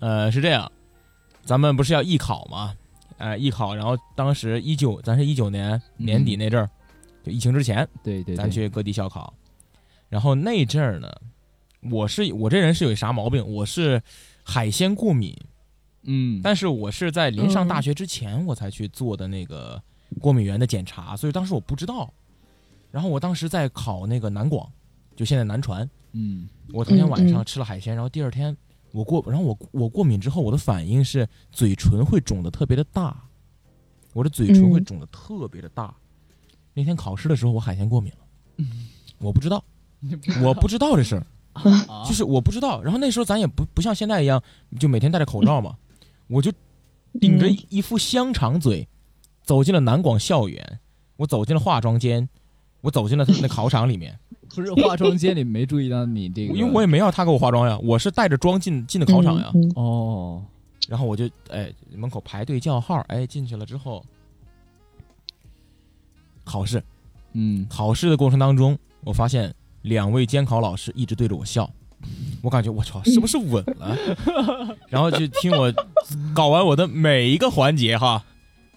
呃，是这样，咱们不是要艺考吗？呃，艺考，然后当时一九，咱是一九年年底那阵儿，就疫情之前，对对对，咱去各地校考。然后那阵儿呢，我是我这人是有啥毛病？我是海鲜过敏，嗯，但是我是在临上大学之前我才去做的那个过敏源的检查，所以当时我不知道。然后我当时在考那个南广，就现在南传，嗯我头天晚上吃了海鲜，然后第二天我过，然后我我过敏之后，我的反应是嘴唇会肿的特别的大，我的嘴唇会嗯肿的特别的大。那天考试的时候，我海鲜过敏了，我不知道，我不知道这事儿，*laughs* 啊 *laughs* 就是我不知道。然后那时候咱也不不像现在一样，就每天戴着口罩嘛，我就顶着嗯一副香肠嘴，走进了南广校园，我走进了化妆间，我走进了他们的考场里面。不是化妆间里没注意到你这个，因为我也没要他给我化妆呀，我是带着妆进进的考场呀。嗯嗯哦，然后我就哎门口排队叫号，哎进去了之后，考试嗯考试的过程当中，我发现两位监考老师一直对着我笑，我感觉我操是不是稳了？*laughs* 然后就听我搞完我的每一个环节哈，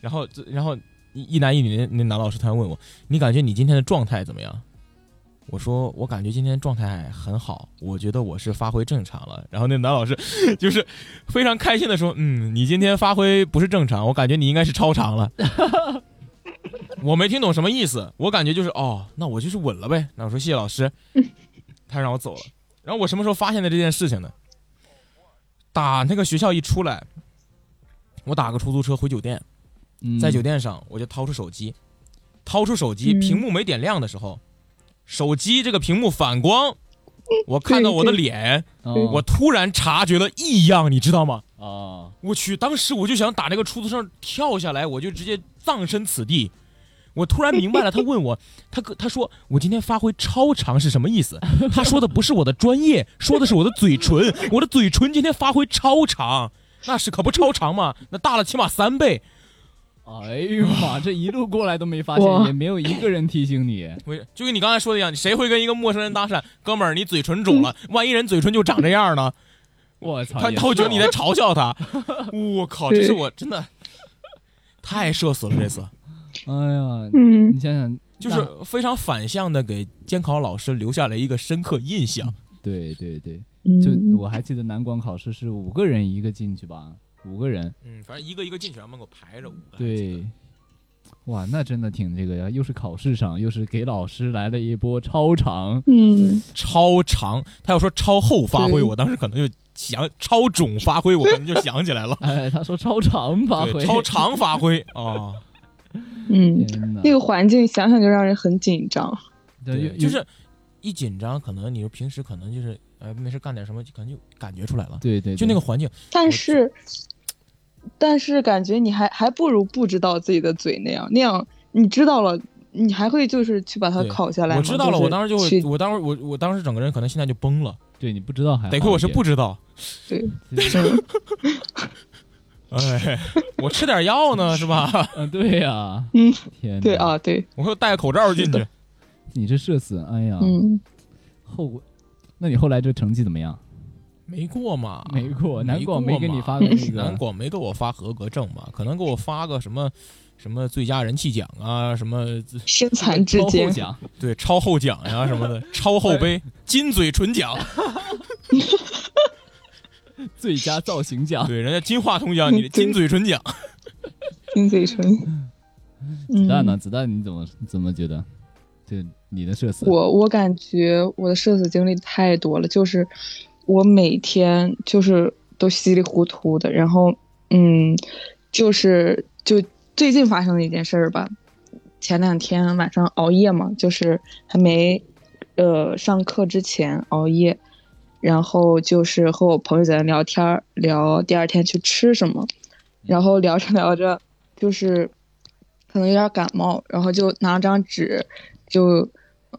然后这然后一一男一女那那男老师突然问我，你感觉你今天的状态怎么样？我说我感觉今天状态很好，我觉得我是发挥正常了。然后那男老师就是非常开心的说：“嗯，你今天发挥不是正常，我感觉你应该是超常了。*laughs* ”我没听懂什么意思，我感觉就是哦，那我就是稳了呗。那我说谢谢老师，他让我走了。然后我什么时候发现的这件事情呢？打那个学校一出来，我打个出租车回酒店，嗯在酒店上我就掏出手机，掏出手机，嗯屏幕没点亮的时候，手机这个屏幕反光，我看到我的脸，哦我突然察觉了异样，你知道吗？啊我去，当时我就想打那个出租车跳下来，我就直接葬身此地。我突然明白了，他问我，*laughs* 他跟他说我今天发挥超常是什么意思？*laughs* 他说的不是我的专业，说的是我的嘴唇，我的嘴唇今天发挥超常，那是可不超常吗？那大了起码三倍。哎呦妈，这一路过来都没发现，也没有一个人提醒你。我就跟你刚才说的一样，谁会跟一个陌生人搭讪？哥们儿，你嘴唇肿了，*laughs* 万一人嘴唇就长这样呢？我操，他也他会觉得你在嘲笑他。*laughs* 我靠，这是我真的太社死了，这次哦哎呀，嗯你想想，就是非常反向的给监考老师留下了一个深刻印象。对对对，嗯，就我还记得南广考试是五个人一个进去吧，五个人，嗯，反正一个一个进去，然后门口排着五个。对。哇，那真的挺这个呀，又是考试上，又是给老师来了一波超长，嗯超长，他要说超后发挥，我当时可能就想超肿发挥，我可能就想起来了。哎，他说超长发，挥，超长发挥啊，*laughs* 嗯，那个环境想想就让人很紧张。对对，就是一紧张，可能你说平时可能就是呃没事干点什么，可能就感觉出来了。对对，就那个环境，但是，但是感觉你还还不如不知道自己的嘴那样，那样你知道了，你还会就是去把它对考下来吗。我知道了，我当时就会，我当时我我当时整个人可能现在就崩了，对你不知道还得亏我是不知道。*laughs* 对，知，哎，我吃点药呢，是吧？*laughs* 嗯，对呀，嗯，天，对，啊，对，我会戴个口罩进去。你这社死，哎呀，嗯，后果，那你后来这成绩怎么样？没过嘛？没过，南广过没给你发个那个南广没给我发合格证嘛？可能给我发个什么什么最佳人气奖啊，什么身残志超后坚，奖，对超后奖呀、*laughs* 什么的，超后杯、金嘴唇奖，*laughs* 最佳造型奖，对，人家金话筒奖，你 *laughs* 的金嘴唇奖。金嘴唇。子弹呢？嗯子弹你怎么怎么觉得？这你的社死，我我感觉我的社死经历太多了，就是我每天就是都稀里糊涂的，然后嗯，就是就最近发生的一件事儿吧，前两天晚上熬夜嘛，就是还没呃上课之前熬夜，然后就是和我朋友在那聊天儿，聊第二天去吃什么，然后聊着聊着就是可能有点感冒，然后就拿张纸就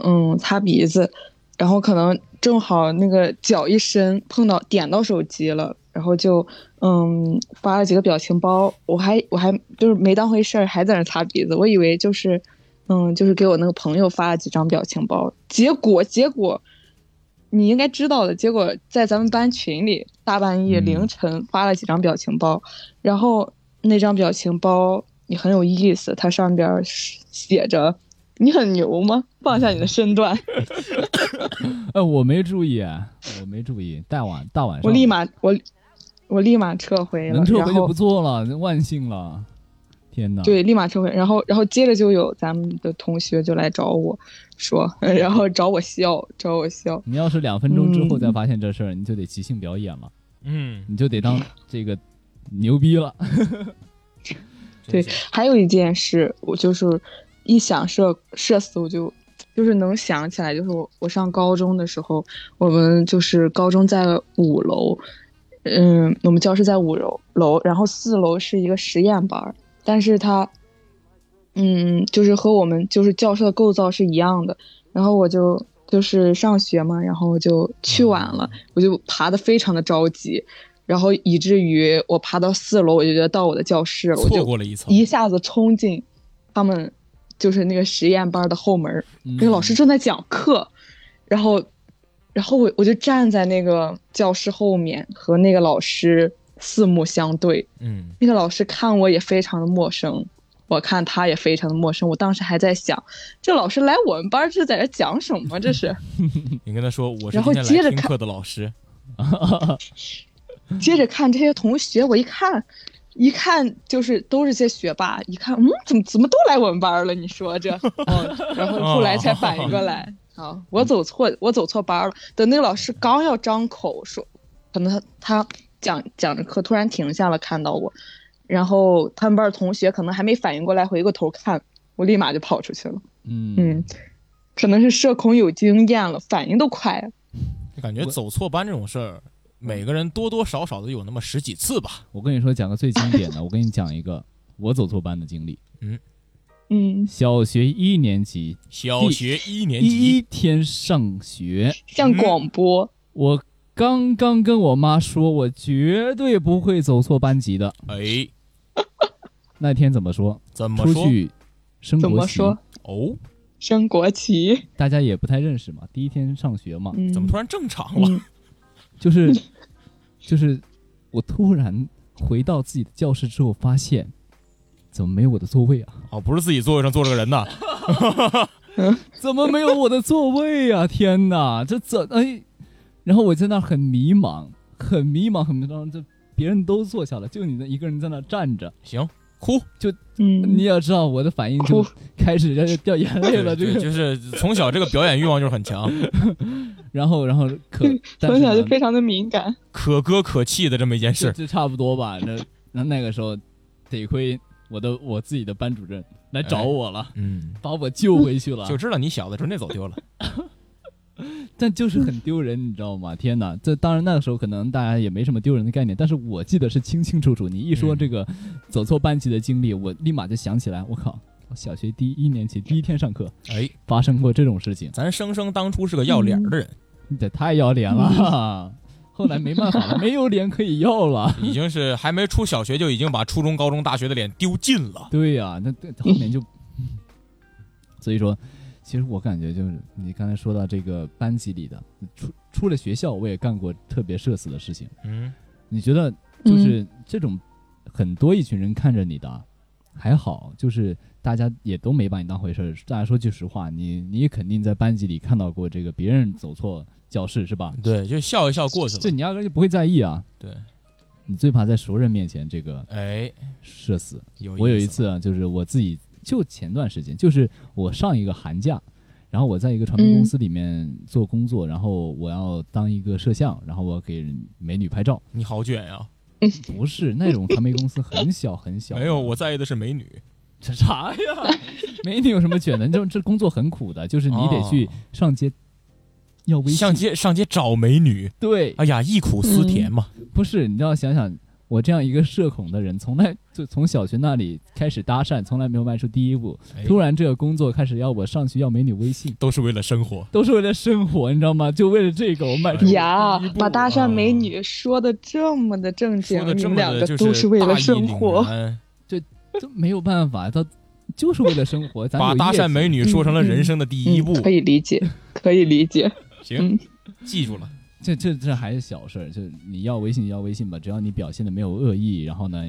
嗯擦鼻子，然后可能正好那个脚一伸碰到点到手机了，然后就嗯发了几个表情包，我还我还就是没当回事儿，还在那擦鼻子，我以为就是嗯就是给我那个朋友发了几张表情包，结果结果你应该知道的，结果在咱们班群里大半夜嗯。凌晨发了几张表情包，然后那张表情包也很有意思，它上边儿写着你很牛吗？放下你的身段，*laughs* 呃，我没注意，我没注意，大晚大晚上，我立马我我立马撤回了，能撤回就然后不错了，那万幸了。天呐！对，立马撤回。然后，然后接着就有咱们的同学就来找我说，然后 *laughs* 找我笑，找我笑。你要是两分钟之后嗯再发现这事儿，你就得即兴表演了，嗯，你就得当这个牛逼了。*laughs* 对还有一件事，我就是一想社社死，我就就是能想起来，就是我我上高中的时候，我们就是高中在五楼，嗯，我们教室在五楼楼，然后四楼是一个实验班，但是它，嗯，就是和我们就是教室的构造是一样的，然后我就就是上学嘛，然后就去晚了，我就爬的非常的着急。然后以至于我爬到四楼，我就觉得到我的教室了，我错就过了一层，一下子冲进他们就是那个实验班的后门，嗯那个老师正在讲课，然后，然后我我就站在那个教室后面和那个老师四目相对，嗯，那个老师看我也非常的陌生，我看他也非常的陌生，我当时还在想，这老师来我们班儿是在这讲什么？这是？*laughs* 你跟他说我是然后今天接着看来听课的老师，*laughs* 接着看这些同学，我一看，一看就是都是些学霸，一看，嗯，怎么怎么都来我们班了？你说这，*laughs* 哦，然后后来才反应过来，啊，我走错，我走错班了。等那个老师刚要张口说，可能他他讲讲着课突然停下了，看到我，然后他们班儿同学可能还没反应过来，回过头看，我立马就跑出去了。嗯嗯，可能是社恐有经验了，反应都快。就感觉走错班这种事儿，每个人多多少少都有那么十几次吧。我跟你说，讲个最经典的，我跟你讲一个我走错班的经历。嗯嗯，小学一年级小学一年级第一，天上学，像广播，我刚刚跟我妈说，我绝对不会走错班级的。哎，那天怎么说？怎么说？出去升怎国旗，么说？哦，升国旗。大家也不太认识嘛，第一天上学嘛，嗯，怎么突然正常了？嗯就是就是我突然回到自己的教室之后，发现怎么没有我的座位啊？哦，不是自己座位上坐着个人呐。*laughs* 怎么没有我的座位啊？天哪，这怎哎？然后我在那很迷茫，很迷茫，很迷茫。这别人都坐下了，就你那一个人在那站着。行，哭。就嗯，你也知道我的反应就哭开始要掉眼泪了。这对，个，就是从小这个表演欲望就是很强，*laughs* 然后然后可从小就非常的敏感。可歌可泣的这么一件事。这这差不多吧？那那那个时候，得亏我的我自己的班主任来找我了，嗯，把我救回去了。就知道你小的时候那走丢了。*laughs* *laughs* 但就是很丢人，你知道吗？*laughs* 天哪！这当然那个时候可能大家也没什么丢人的概念，但是我记得是清清楚楚。你一说嗯这个走错班级的经历，我立马就想起来，我靠，我小学第一年级第一天上课哎，发生过这种事情，咱生生当初是个要脸的人，你这太要脸了。*laughs* 后来没办法了，没有脸可以要了。已经是还没出小学就已经把初中、高中、大学的脸丢尽了。对呀、那那后面就，所以说，其实我感觉就是你刚才说到这个班级里的，出出了学校我也干过特别社死的事情。嗯，你觉得就是这种很多一群人看着你的，还好，就是大家也都没把你当回事儿。大家说句实话，你你也肯定在班级里看到过这个别人走错教室是吧？对，就笑一笑过去了。这你压根儿就不会在意啊。对，你最怕在熟人面前这个哎，社死。有我有一次啊，就是我自己就前段时间，就是我上一个寒假，然后我在一个传媒公司里面做工作，然后我要当一个摄像，然后我给美女拍照。你好卷呀！不是那种传媒公司，很小很小。没有，我在意的是美女。这啥呀？*laughs* 美女有什么卷的？这这工作很苦的，就是你得去哦上街要微信。上街上街找美女，对，哎呀，忆苦思甜嘛。不是你要想想，我这样一个社恐的人，从来就从小学那里开始搭讪，从来没有迈出第一步。哎突然这个工作开始要我上去要美女微信，都是为了生活。都是为了生活，你知道吗？就为了这个我迈出一，步把搭讪美女说的这么的正经你们两个都是为了生活。这这没有办法，他就是为了生活。*laughs* 咱把搭讪美女说成了人生的第一步嗯。可以理解，可以理解。*laughs* 行嗯，记住了。这这这还是小事儿，就你要微信就要微信吧，只要你表现的没有恶意，然后呢，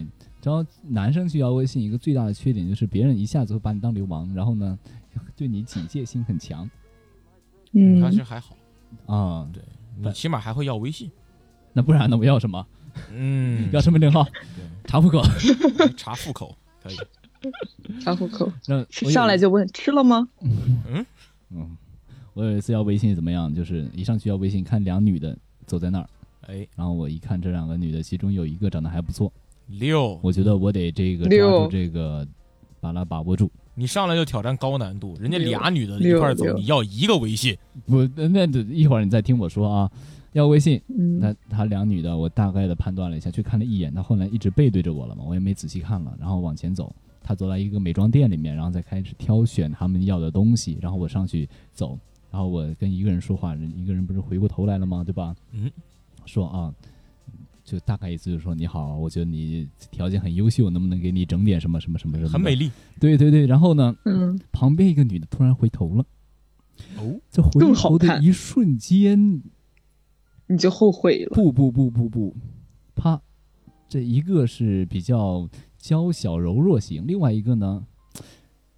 只要男生去要微信，一个最大的缺点就是别人一下子会把你当流氓，然后呢，*laughs* 对你警戒心很强嗯还是还好，啊。对你起码还会要微信。那不然呢？我要什么？嗯，要身份证号、查户口。*laughs* 查户口可以。查户口，那上来就问吃了吗？嗯，我有一次要微信怎么样？就是一上去要微信，看两女的走在那儿，哎，然后我一看这两个女的，其中有一个长得还不错，六，我觉得我得这个抓六住这个，把它把握住。你上来就挑战高难度，人家俩女的一块走，你要一个微信。不，那那一会儿你再听我说啊。要微信，嗯，那她两女的，我大概的判断了一下，去看了一眼，她后来一直背对着我了嘛，我也没仔细看了，然后往前走，她走到一个美妆店里面，然后再开始挑选他们要的东西，然后我上去走，然后我跟一个人说话，人一个人不是回过头来了吗？对吧？嗯，说啊，就大概意思就是说你好，我觉得你条件很优秀，能不能给你整点什么什么什么什么？很美。丽对对对，然后呢，嗯，旁边一个女的突然回头了，哦，这回头的一瞬间，你就后悔了。不不不不不，啪，这一个是比较娇小柔弱型，另外一个呢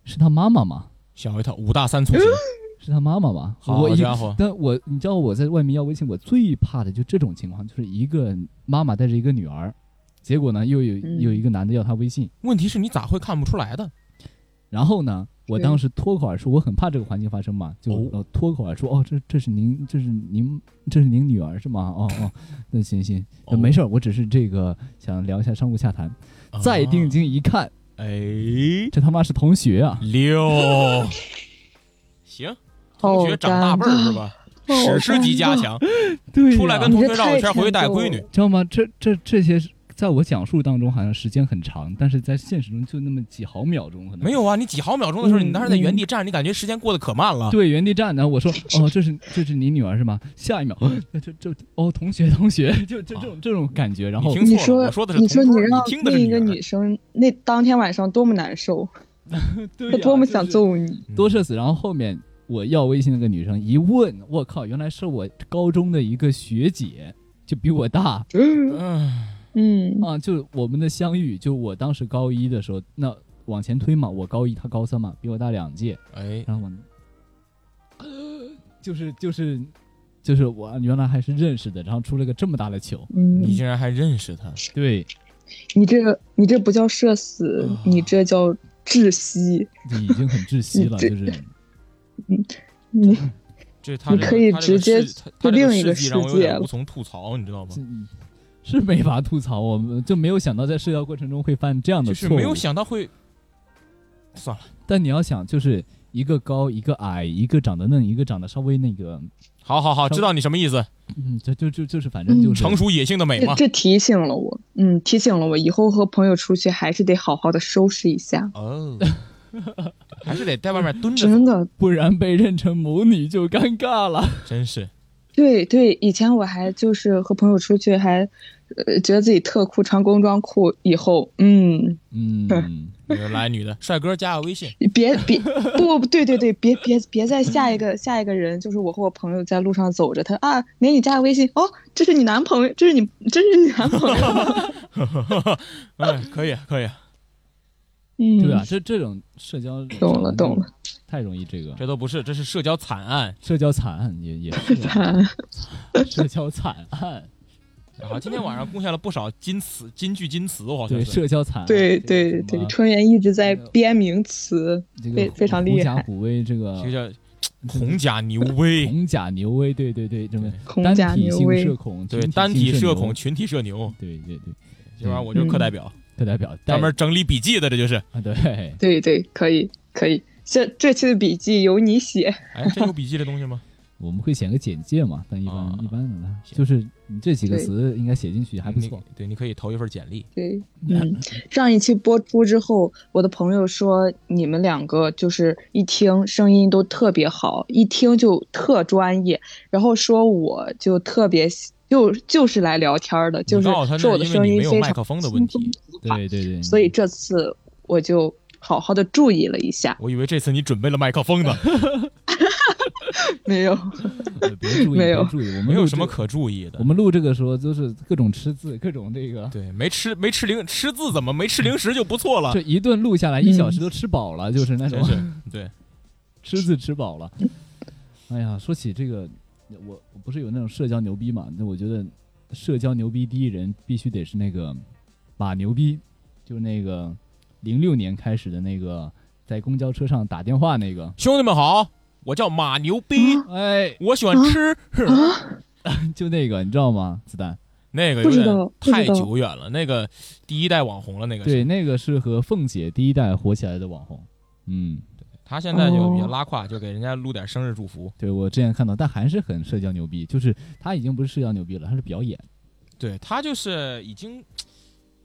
是他妈妈嘛，吓我一跳，五大三粗心，*laughs* 是他妈妈嘛。好我一家伙，但我你知道我在外面要微信，我最怕的就这种情况，就是一个妈妈带着一个女儿，结果呢又有有一个男的要她微信，问题是你咋会看不出来的？然后呢，我当时脱口而出，我很怕这个环境发生嘛，就、脱口而出，哦，这这是您，这是您，这是您女儿是吗？哦哦，*laughs* 那行行，没事儿，我只是这个想聊一下商务洽谈。*laughs* 再定啊睛一看，哎，这他妈是同学啊！六，*laughs* 行，同学长大辈儿是吧？*laughs* 史诗级加强，对出来跟同学绕一圈，回去带闺女。知道吗？这这这些在我讲述当中好像时间很长，但是在现实中就那么几毫秒钟，可能没有啊，你几毫秒钟的时候，嗯你当时在原地站，你感觉时间过得可慢了。对原地站，然后我说哦，这是这是你女儿是吗？下一秒，这这这哦，同学同学，就就这种这种感觉，然后你说我说的是你说你让听的是另一个女生，那当天晚上多么难受，*laughs* 她多么想就是揍你。多社死。然后后面我要微信那个女生一问，我靠，原来是我高中的一个学姐，就比我大嗯，嗯，啊。就我们的相遇，就我当时高一的时候，那往前推嘛，我高一，她高三嘛，比我大两届。哎，然后我，就是就是就是我原来还是认识的，然后出了个这么大的糗。嗯你竟然还认识她？对，你这你这不叫社死啊，你这叫窒息。就已经很窒息了，就是 *laughs* 你这他这个你可以直接事他他这另一个世界了无从吐槽，你知道吗？是没法吐槽，我们就没有想到在社交过程中会犯这样的错误。就是没有想到会，算了，但你要想，就是一个高，一个矮，一个长得嫩，一个长得稍微那个，好好好，知道你什么意思，嗯，这就就就是反正就是成熟野性的美嘛。这这提醒了我，嗯，提醒了我以后和朋友出去还是得好好的收拾一下。哦，*laughs* *laughs* 还是得在外面蹲着，真的，不然被认成母女就尴尬了。真是。对对，以前我还就是和朋友出去还，呃，觉得自己特酷，穿工装裤。以后，嗯，嗯，来女的，帅哥加个微信，别别不不对对对，别别别再下一个 *laughs* 下一个人，就是我和我朋友在路上走着，他啊，美女加个微信，哦，这是你男朋友，这是你这是你男朋友，*laughs* 哎，可以可以，嗯，对啊，这这种社交懂了懂了，太容易这个这都不是，这是社交惨案。社交惨案也也是惨，社交惨案，*laughs* 啊，*laughs* 今天晚上贡献了不少金词、金句、金词，我好像对。社交惨案，对对对，春元一直在编名词，这个非非常厉狐假害虎威，这个这个叫红甲牛威，*laughs* 红甲牛威，对对对，这么单体性牛威社，恐，对，单体社恐，群体社牛。对对对，今晚我就是课代表，课代表专门整理笔记的，这就是。啊，对，对对，可以可以，这这期的笔记由你写，哎，真有笔记这东西吗？*laughs* 我们会写个简介嘛，但一般、啊一般的呢，行就是你这几个词应该写进去还不错。对，你可以投一份简历。对，*laughs* 嗯，上一期播出之后，我的朋友说你们两个就是一听声音都特别好，一听就特专业，然后说我就特别就就是来聊天的，就是说我的声音麦克风的问题。对对对，所以这次我就好好的注意了一下，我以为这次你准备了麦克风呢，*laughs* 没有，呃别注意，没有别注意，我们没有什么可注意的我。们录这个时候都是各种吃字，各种这个，对，没吃没吃零吃字怎么没吃零食就不错了这，一顿录下来一小时都吃饱了，就是那种真。是对。*laughs* 吃字吃饱了。哎呀，说起这个，我我不是有那种社交牛逼嘛？那我觉得社交牛逼第一人必须得是那个马牛逼，就是那个零六年开始的那个在公交车上打电话那个。兄弟们好，我叫马牛逼，哎，我喜欢吃。*laughs* 就那个你知道吗？子弹那个有点太久远了，那个第一代网红了，那个对，那个是和凤姐第一代火起来的网红。嗯，他现在就比较拉胯，就给人家录点生日祝福。对我之前看到，但还是很社交牛逼，就是他已经不是社交牛逼了，他是表演。对他就是已经，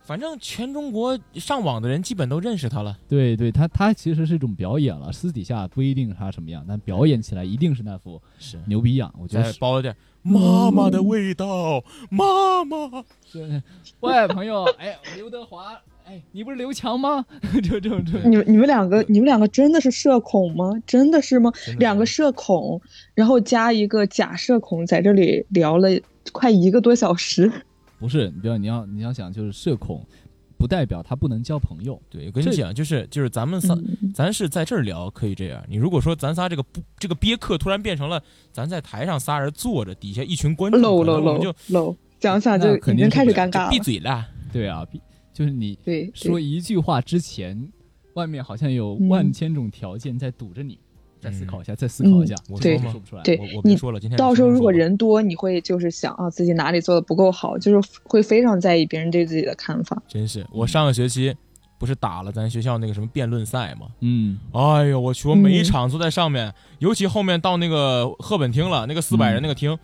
反正全中国上网的人基本都认识他了。对对，他他其实是一种表演了，私底下不一定他什么样，但表演起来一定是那副是牛逼样。我觉得包了点妈妈的味道，妈妈。*laughs* 对喂，朋友，哎，刘德华，哎，你不是刘强吗？*laughs* 就这种这种。你们你们两个你们两个真的是社恐吗？真的是吗？两个社恐，然后加一个假社恐，在这里聊了快一个多小时。不是，你不要，你要你要想，就是社恐，不代表他不能交朋友。对，我跟你讲，就是就是咱们仨，嗯咱是在这儿聊可以这样。你如果说咱仨这个不这个憋客突然变成了咱在台上仨人坐着，底下一群观众，搂搂可能我们搂就搂，想想就已经肯定开始尴尬了闭。嘴了。对啊，比就是你对，说一句话之前，外面好像有嗯万千种条件在堵着你。再思考一下，再思嗯考一下。对我说吗说不出来。对我我别你说了，今天到时候如果人多，你会就是想啊自己哪里做的不够好，就是会非常在意别人对自己的看法。真是我上个学期不是打了咱学校那个什么辩论赛吗？嗯，哎呦我去，我每一嗯场坐在上面，尤其后面到那个赫本厅了，那个四百人嗯那个厅，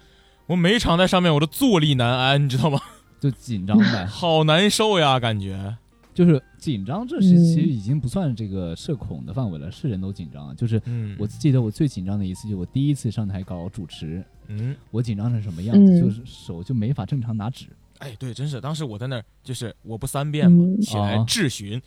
我每一场在上面我都坐立难安，你知道吗？就紧张呗，*laughs* 好难受呀，感觉。就是紧张，这是嗯其实已经不算这个社恐的范围了，是人都紧张啊。就是嗯，我记得我最紧张的一次，就我第一次上台搞主持，嗯，我紧张成什么样子，嗯就是手就没法正常拿纸。哎，对，真是，当时我在那儿，就是我不三遍嘛，嗯起来哦质询，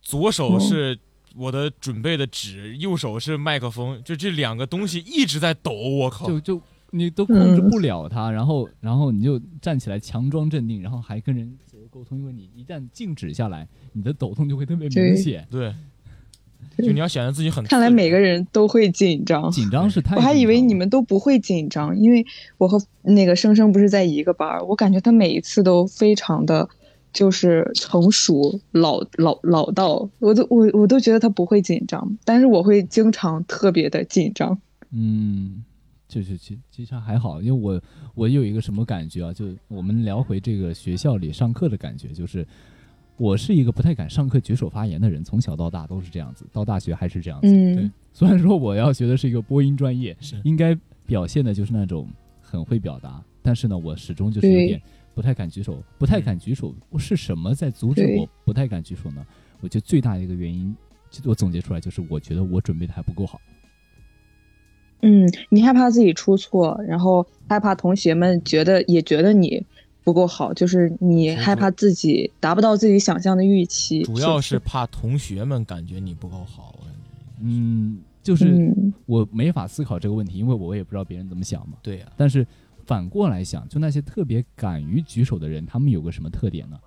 左手是我的准备的纸，右手是麦克风，就这两个东西一直在抖，我靠！就就你都控制不了它，然后然后你就站起来强装镇定，然后还跟人沟通，因为你一旦静止下来，你的抖动就会特别明显。对，就你要显得自己很看来每个人都会紧张。紧张是太我还以为你们都不会紧张，因为我和那个生生不是在一个班儿，我感觉他每一次都非常的，就是成熟老老老道，我都我我都觉得他不会紧张，但是我会经常特别的紧张。嗯，就是其其实还好，因为我我有一个什么感觉啊？就我们聊回这个学校里上课的感觉，就是我是一个不太敢上课举手发言的人，从小到大都是这样子，到大学还是这样子。嗯对，虽然说我要学的是一个播音专业，应该表现的就是那种很会表达，但是呢，我始终就是有点不太敢举手，不太敢举手，是什么在阻止我不太敢举手呢？我觉得最大的一个原因，就我总结出来就是，我觉得我准备的还不够好。嗯，你害怕自己出错，然后害怕同学们觉得也觉得你不够好，就是你害怕自己达不到自己想象的预期。主要是怕同学们感觉你不够好。嗯，就是嗯我没法思考这个问题，因为我也不知道别人怎么想嘛。对呀、但是反过来想，就那些特别敢于举手的人，他们有个什么特点呢？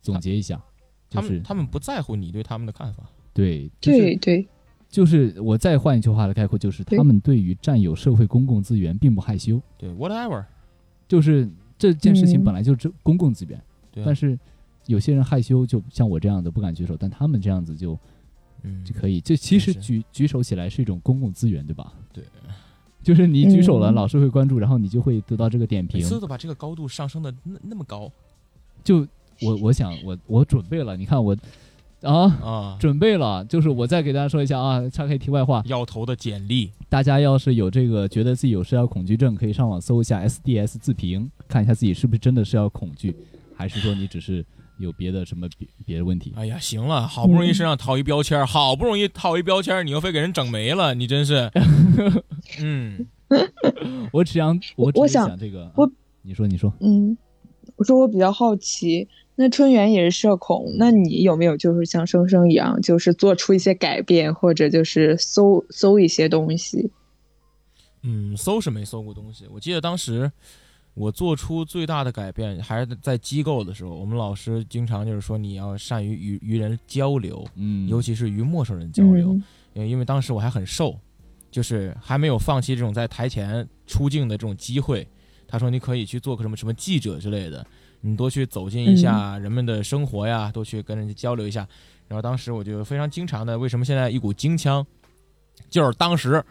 总结一下，就是他们他们不在乎你对他们的看法。对，就是对对，就是我再换一句话来概括，就是他们对于占有社会公共资源并不害羞，对，whatever，就是这件事情嗯。本来就是公共资源，但是有些人害羞，就像我这样的不敢举手，但他们这样子就嗯。就可以。这其实举举手起来是一种公共资源，对吧？对，就是你举手了，嗯。老师会关注，然后你就会得到这个点评。每次都把这个高度上升的那那么高。就我我想我我准备了，你看我啊。啊，准备了，就是我再给大家说一下啊，岔开题外话，要投的简历，大家要是有这个觉得自己有社交恐惧症，可以上网搜一下 SDS 自评，看一下自己是不是真的是要恐惧，还是说你只是有别的什么别别的问题。哎呀，行了，好不容易身上套一标签儿，好不容易套一标签，你又非给人整没了，你真是，*laughs* 嗯，我只想我只想想这个，我啊你说你说，嗯，我说我比较好奇，那春元也是社恐，那你有没有就是像生生一样，就是做出一些改变，或者就是搜搜一些东西？嗯，搜是没搜过东西。我记得当时我做出最大的改变还是在机构的时候，我们老师经常就是说你要善于与与人交流，嗯，尤其是与陌生人交流。因为当时我还很瘦，就是还没有放弃这种在台前出镜的这种机会。他说你可以去做个什么什么记者之类的，你多去走进一下人们的生活呀，多去跟人家交流一下。然后当时我就非常经常的，为什么现在一股京腔，就是当时，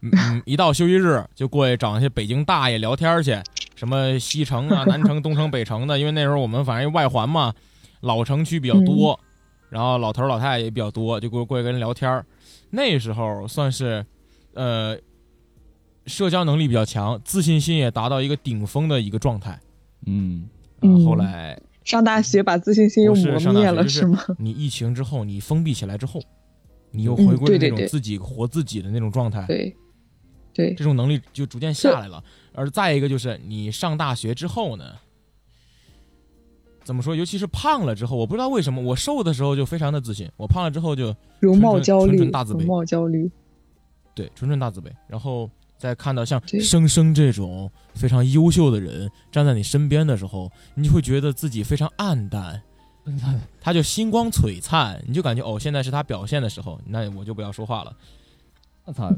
嗯，嗯 *laughs* 一到休息日就过去找那些北京大爷聊天去，什么西城啊、*laughs* 南城、东城、北城的，因为那时候我们反正外环嘛，老城区比较多，然后老头老太太也比较多，就过过去跟人聊天。那时候算是，呃，社交能力比较强，自信心也达到一个顶峰的一个状态。嗯啊嗯后来上大学把自信心又磨灭了，是是吗？*laughs* 你疫情之后，你封闭起来之后，你又嗯回归了那种自己活自己的那种状态，对，对，这种能力就逐渐下来了。而再一个就是你上大学之后呢，怎么说？尤其是胖了之后，我不知道为什么，我瘦的时候就非常的自信，我胖了之后就容貌焦虑，纯大自卑容貌焦虑，对纯纯大自卑。然后再看到像生生这种非常优秀的人站在你身边的时候，你就会觉得自己非常暗淡。他就星光璀璨，你就感觉哦，现在是他表现的时候，那我就不要说话了。*laughs* 我操，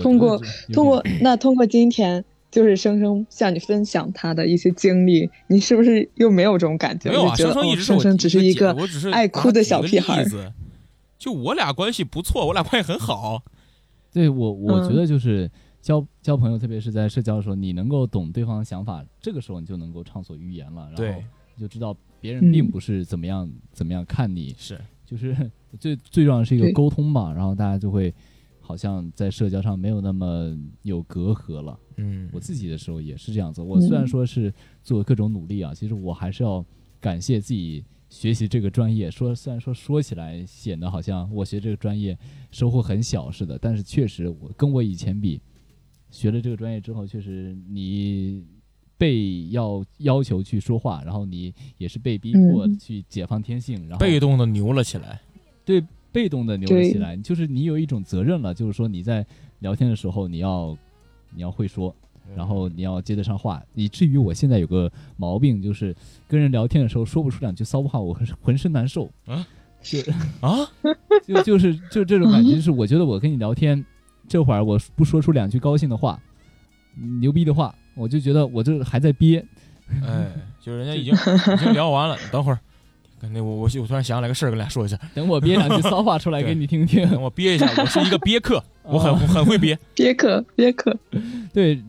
通过通过那通过今天就是生生向你分享他的一些经历，你是不是又没有这种感觉？没有生生一直是我生生只是一个我只是爱哭的小屁孩就我俩关系不错，我俩关系很好。对我，我觉嗯得就是交交朋友，特别是在社交的时候，你能够懂对方的想法，这个时候你就能够畅所欲言了，然后，你就知道别人并嗯。不是怎么样、怎么样看你，是。就是最最重要的是一个沟通嘛，然后大家就会好像在社交上没有那么有隔阂了。嗯，我自己的时候也是这样子，我虽然说是做各种努力啊，其实我还是要感谢自己学习这个专业。说虽然说说起来显得好像我学这个专业收获很小似的，但是确实我跟我以前比，学了这个专业之后，确实你被要要求去说话，然后你也是被逼迫嗯。去解放天性，然后被动的牛了起来。对被动的牛了起来，就是你有一种责任了，就是说你在聊天的时候你要你要会说，然后你要接得上话，以至于我现在有个毛病，就是跟人聊天的时候说不出两句骚话，我浑浑身难受。啊，就啊，*laughs* 就就是就这种感觉，就是我觉得我跟你聊天，这会儿我不说出两句高兴的话，牛逼的话，我就觉得我这还在憋。哎，*laughs* 就是人家已经已经聊完了，*laughs* 等会儿。那我我我突然想起来个事儿，跟大家说一下。等我憋两句骚话出来给你听听。等我憋一下，*laughs* 我是一个憋客，我很很会憋。憋客憋客，对，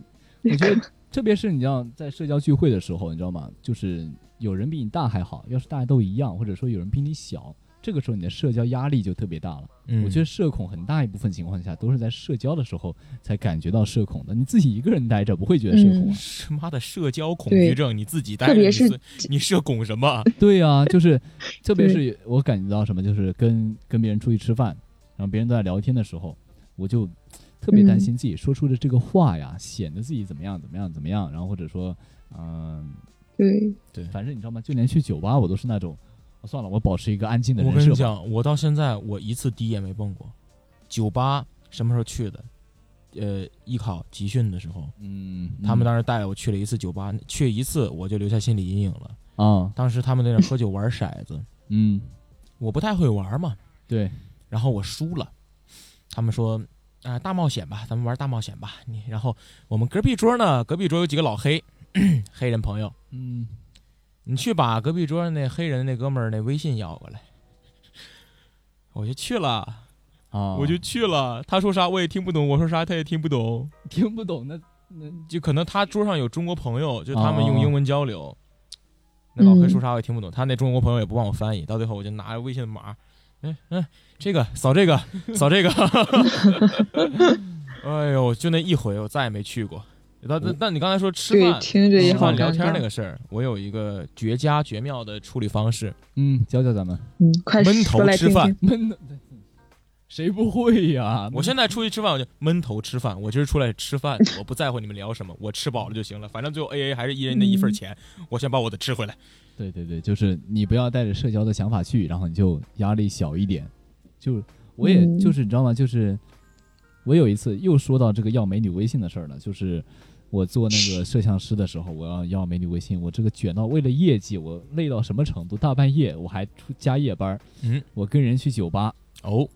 我觉得特别是你知道在社交聚会的时候，你知道吗？就是有人比你大还好，要是大家都一样，或者说有人比你小，这个时候你的社交压力就特别大了。嗯我觉得社恐很大一部分情况下都是在社交的时候才感觉到社恐的，你自己一个人待着不会觉得社恐啊。是妈的社交恐惧症，你自己待着，特别是你你社恐什么？对呀、就是 *laughs* 特别是我感觉到什么，就是跟跟别人出去吃饭，然后别人都在聊天的时候，我就特别担心自己说出的这个话呀，显得自己怎么样怎么样怎么样，然后或者说，嗯、对，对，反正你知道吗？就连去酒吧，我都是那种，哦、算了，我保持一个安静的我人设我。跟你讲，我到现在我一次低也没蹦过。酒吧什么时候去的？呃，艺考集训的时候，嗯，他们当时带我去了一次酒吧，去一次我就留下心理阴影了。啊，当时他们在那喝酒玩骰子，嗯，*laughs* 我不太会玩嘛，对，然后我输了，他们说啊、大冒险吧，咱们玩大冒险吧。你然后我们隔壁桌呢，隔壁桌有几个老黑 *coughs* 黑人朋友，嗯，你去把隔壁桌那黑人那哥们儿那微信要过来，我就去了。啊，我就去了，他说啥我也听不懂，我说啥他也听不懂，*laughs* 听不懂那那就可能他桌上有中国朋友，就他们哦用英文交流。那老黑说啥我也听不懂，他那中国朋友也不帮我翻译，到最后我就拿着微信的码，哎哎，这个扫这个扫这个，*laughs* *laughs* 哎呦，就那一回，我再也没去过。但但但你刚才说吃对，饭听着也好尴吃饭聊天那。个事儿，我有一个绝佳绝妙的处理方式，嗯，教教咱们嗯，快闷头吃饭。闷的，谁不会呀？我现在出去吃饭，我就闷头吃饭。我今儿出来吃饭，*laughs* 我不在乎你们聊什么，我吃饱了就行了。反正最后 A A 还是一人的一份钱，我先把我的吃回来。对对对，就是你不要带着社交的想法去，然后你就压力小一点。就我也嗯就是你知道吗？就是我有一次又说到这个要美女微信的事儿了，就是我做那个摄像师的时候，我要要美女微信，我这个卷到为了业绩，我累到什么程度？大半夜我还出加夜班儿，嗯，我跟人去酒吧，哦，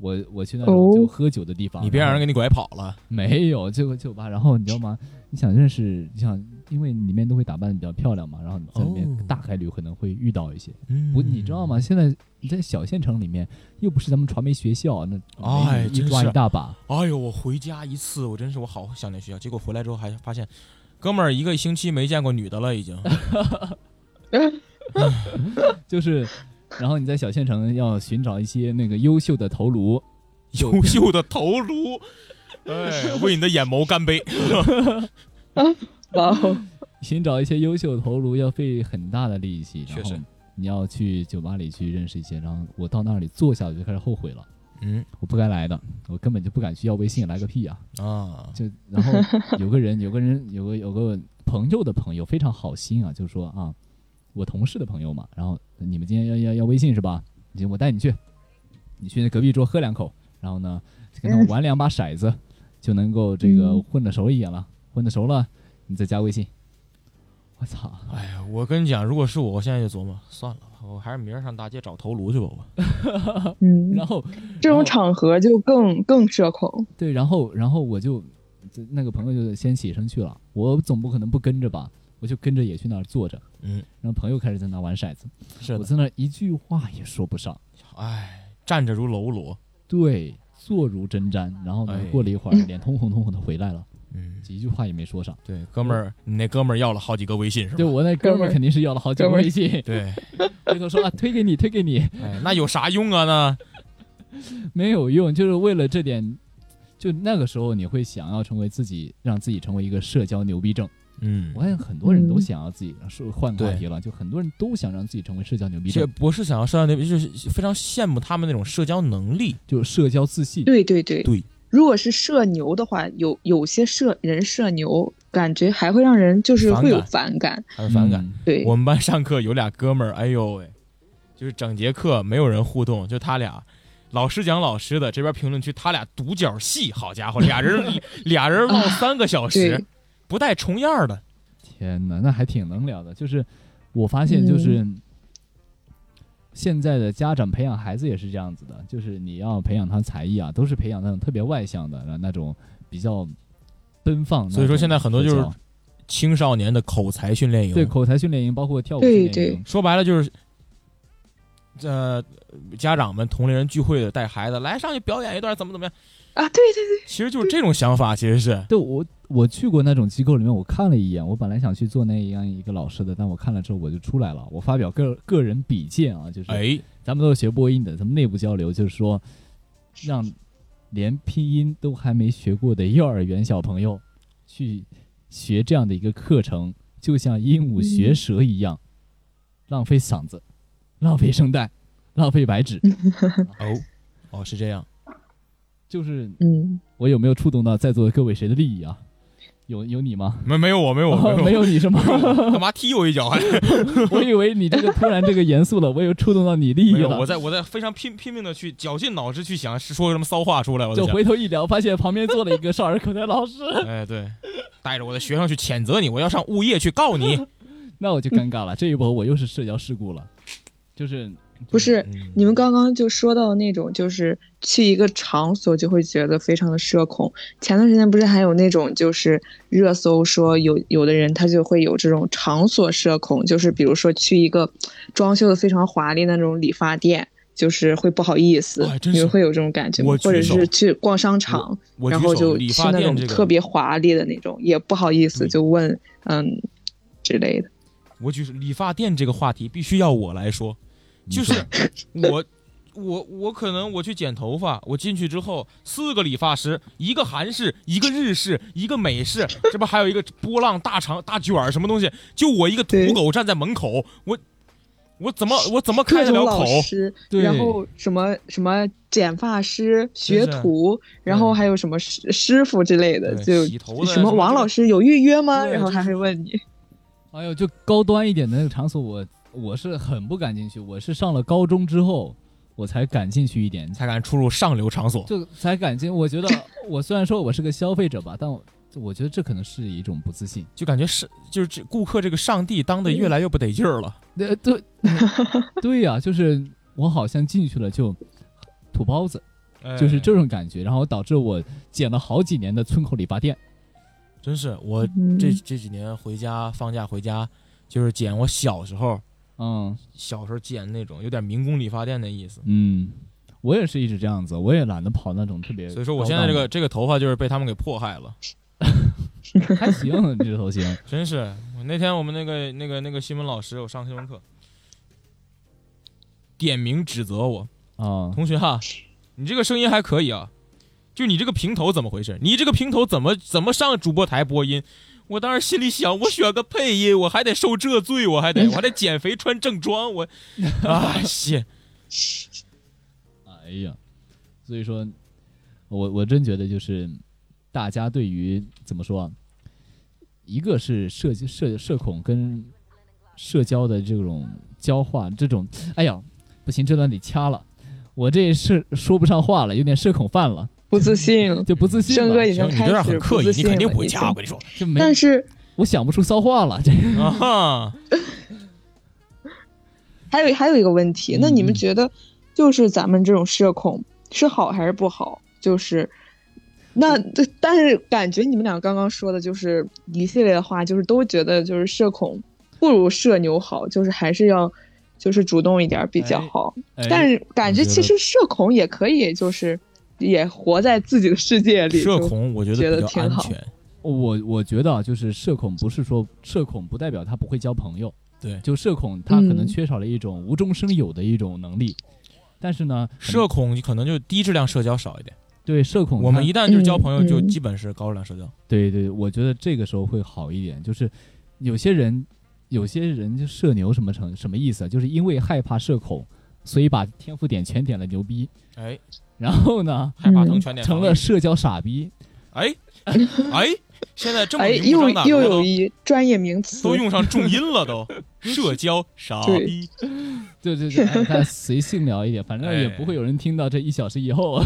我我去那种哦就喝酒的地方，你别让人给你拐跑了。没有这个酒吧，然后你知道吗？你想认识，你想，因为里面都会打扮的比较漂亮嘛，然后你在里面哦大概率可能会遇到一些。嗯不，你知道吗？？现在你在小县城里面，又不是咱们传媒学校，那哎一抓一大把。哎呦，我回家一次，我真是我好想念学校。结果回来之后还发现，哥们儿一个星期没见过女的了，已经。*laughs* 就是，然后你在小县城要寻找一些那个优秀的头颅，优秀的头颅，哎，为你的眼眸干杯！*laughs* *laughs* 哇哦，寻找一些优秀的头颅要费很大的力气，然后确实你要去酒吧里去认识一些，然后我到那里坐下我就开始后悔了，嗯。我不该来的，我根本就不敢去要微信，来个屁啊！啊，就然后有个人，*laughs* 有个人，有个有个朋友的朋友非常好心啊，就说啊，我同事的朋友嘛，然后你们今天要要要微信是吧？行，我带你去，你去那隔壁桌喝两口，然后呢跟他们玩两把骰子，就能够这个嗯。混得熟一点了，混得熟了，你再加微信。我操！哎呀，我跟你讲，如果是我，我现在就琢磨，算了吧，我还是明儿上大街找头颅去吧。我 *laughs* 嗯，然后这种场合就更更社恐。对，然后然后我就那个朋友就先起身去了，我总不可能不跟着吧，我就跟着也去那儿坐着，嗯，然后朋友开始在那玩骰子，是，我在那一句话也说不上，哎，站着如喽啰。对，坐如针毡，然后呢哎，过了一会儿，脸通红通红的回来了，嗯，几句话也没说上。对，哥们儿，你那哥们儿要了好几个微信是吧？对我那哥们儿儿肯定是要了好几个微信，对，回头说啊，推给你，推给你，哎，那有啥用啊？那 *laughs* 没有用，就是为了这点。就那个时候，你会想要成为自己，让自己成为一个社交牛逼症。嗯我，发现很多人都嗯想要自己说换个话题了，就很多人都想让自己成为社交牛逼这症，不是想要社交牛逼，就是非常羡慕他们那种社交能力。就是社交自信。对对对对如果是社牛的话，有有些社人社牛，感觉还会让人就是会有反感。很反感。嗯对，我们班上课有俩哥们儿，哎呦喂，就是整节课没有人互动，就他俩，老师讲老师的，这边评论区他俩独角戏，好家伙，俩人 *laughs* 俩人唠三个小时对，不带重样的。天哪，那还挺能聊的。就是我发现，就是、现在的家长培养孩子也是这样子的，就是你要培养他才艺啊，都是培养那种特别外向的那种比较奔放。所以说现在很多就是青少年的口才训练营，对口才训练营，包括跳舞训练营对，说白了就是，呃，家长们同龄人聚会的带孩子来上去表演一段怎么怎么样，啊，对对对，其实就是这种想法，其实是对我我去过那种机构里面，我看了一眼，我本来想去做那样一个老师的，但我看了之后我就出来了。我发表个个人比见啊，就是哎，咱们都是学播音的，咱们内部交流就是说，让连拼音都还没学过的幼儿园小朋友去学这样的一个课程，就像鹦鹉学舌一样，浪费嗓子，浪费声带，浪费白纸。*laughs* *laughs* 哦，哦是这样，就是嗯，我有没有触动到在座的各位谁的利益啊？有有你吗？没没有我没有我哦没有你是吗？干嘛踢我一脚还？*laughs* 我以为你这个突然这个严肃了，我有触动到你利益，了。我在我在非常拼拼命的去绞尽脑汁去想是说什么骚话出来，我在就，回头一聊，发现旁边坐了一个少儿口才老师，*laughs* 哎对，带着我的学生去谴责你，我要上物业去告你。*laughs* 那我就尴尬了。这一波我又是社交事故了，就是不是，嗯。你们刚刚就说到那种，就是去一个场所就会觉得非常的社恐。前段时间不是还有那种就是热搜说有有的人他就会有这种场所社恐，就是比如说去一个装修的非常华丽的那种理发店，就是会不好意思哎，你们会有这种感觉吗？或者是去逛商场，然后就去那种特别华丽的那种，也不好意思就问嗯之类的。我举手理发店这个话题必须要我来说，就是 *laughs* 我。我我可能我去剪头发，我进去之后四个理发师，一个韩式，一个日式，一个美式，这不还有一个波浪大长大卷儿什么东西？就我一个土狗站在门口，我我怎么我怎么开得了口？然后什么什么剪发师、学徒，然后还有什么师师傅之类的，就洗头的什么王老师有预约吗？然后他会问你，哎呦，就高端一点的那个场所我，我是很不敢进去。我是上了高中之后，我才敢进去一点，才敢出入上流场所。就才敢进。我觉得 *laughs* 我虽然说我是个消费者吧，但我我觉得这可能是一种不自信。就感觉是就是这顾客这个上帝当的越来越不得劲儿了。对对 *laughs* 对呀、就是我好像进去了就土包子，就是哎这种感觉，然后导致我剪了好几年的村口理发店。真是我嗯这这几年回家放假回家，就是剪我小时候嗯小时候剪那种有点民工理发店的意思。嗯，我也是一直这样子，我也懒得跑那种特别。所以说我现在这个这个头发就是被他们给迫害了，*laughs* 还行，这头型。*laughs* 真是。那天我们那个那个那个新闻老师，我上新闻课，点名指责我，啊，同学哈，你这个声音还可以啊，就你这个平头怎么回事？你这个平头怎么怎么上主播台播音？我当时心里想，我选个配音，我还得受这罪，我还得我还得减肥穿正装，我，*laughs* 啊谢，哎呀，所以说，我我真觉得就是大家对于怎么说啊，一个是社社社恐跟社交的这种交换，这种，哎呀，不行，这段得掐了，我这是说不上话了，有点社恐犯了，不自信了。就不自信了，胜哥已经开始很刻意，你不自信了已肯定不会掐，我跟你说就没，但是我想不出骚话了，这啊哈，*laughs* 还有还有一个问题，那你们嗯觉得，就是咱们这种社恐是好还是不好？就是，那这但是感觉你们俩刚刚说的就是一系列的话，就是都觉得就是社恐不如社牛好，就是还是要就是主动一点比较哎好。哎但是感觉其实社恐也可以，就是也活在自己的世界里。社恐我觉觉得比较安全，我我觉得啊，就是社恐不是说社恐不代表他不会交朋友，对，就社恐他可能嗯缺少了一种无中生有的一种能力，但是呢，社恐可能就低质量社交少一点，对社恐我们一旦就是交朋友，就嗯基本是高质量社交。对对，我觉得这个时候会好一点。就是有些人，有些人就社牛什么成什么意思啊？就是因为害怕社恐，所以把天赋点全点了牛逼，哎，然后呢，害怕嗯疼全点成了社交傻逼。哎哎，现在这么哎，明目又又有一专业名词，都用上重音了都，*laughs* 社交傻逼，对对对，哎大家随性聊一点，反正也哎不会有人听到这一小时以后，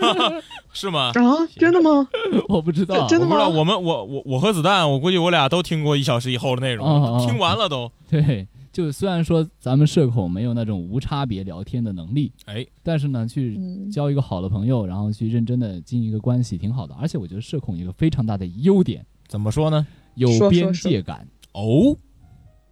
*laughs* 是吗？啊？*laughs* 真的吗？我不知道。真的我不知道，吗我们我我我和子弹，我估计我俩都听过一小时以后的内容，哦哦听完了都。对，就虽然说咱们社恐没有那种无差别聊天的能力，哎，但是呢，去嗯交一个好的朋友，然后去认真的经营一个关系，挺好的。而且我觉得社恐有一个非常大的优点，怎么说呢？有边说界感。哦，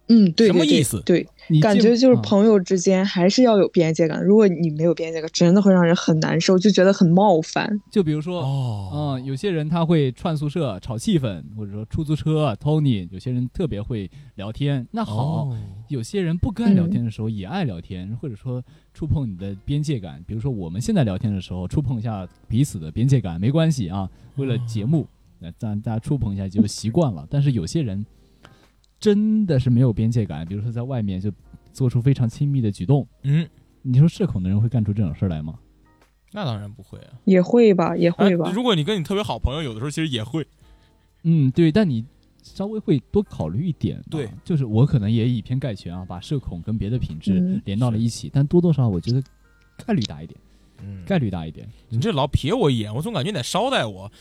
嗯，对，对对什么意思对，感觉就是啊朋友之间还是要有边界感。如果你没有边界感，真的会让人很难受，就觉得很冒犯。就比如说，哦，嗯，有些人他会串宿舍炒气氛，或者说出租车 Tony，有些人特别会聊天，那好。哦有些人不该聊天的时候也爱聊天，或者说触碰你的边界感。比如说我们现在聊天的时候，触碰一下彼此的边界感没关系啊，为了节目，那让大家触碰一下就习惯了。但是有些人真的是没有边界感，比如说在外面就做出非常亲密的举动，嗯，你说社恐的人会干出这种事儿来吗？那当然不会啊，也会吧，也哎会吧。如果你跟你特别好朋友，有的时候其实也会。嗯，对，但你稍微会多考虑一点吧。对就是我可能也以偏概全啊，把社恐跟别的品质嗯连到了一起，但多多少少我觉得概率大一点，嗯，概率大一点。你这老瞥我一眼，我总感觉你在捎带我。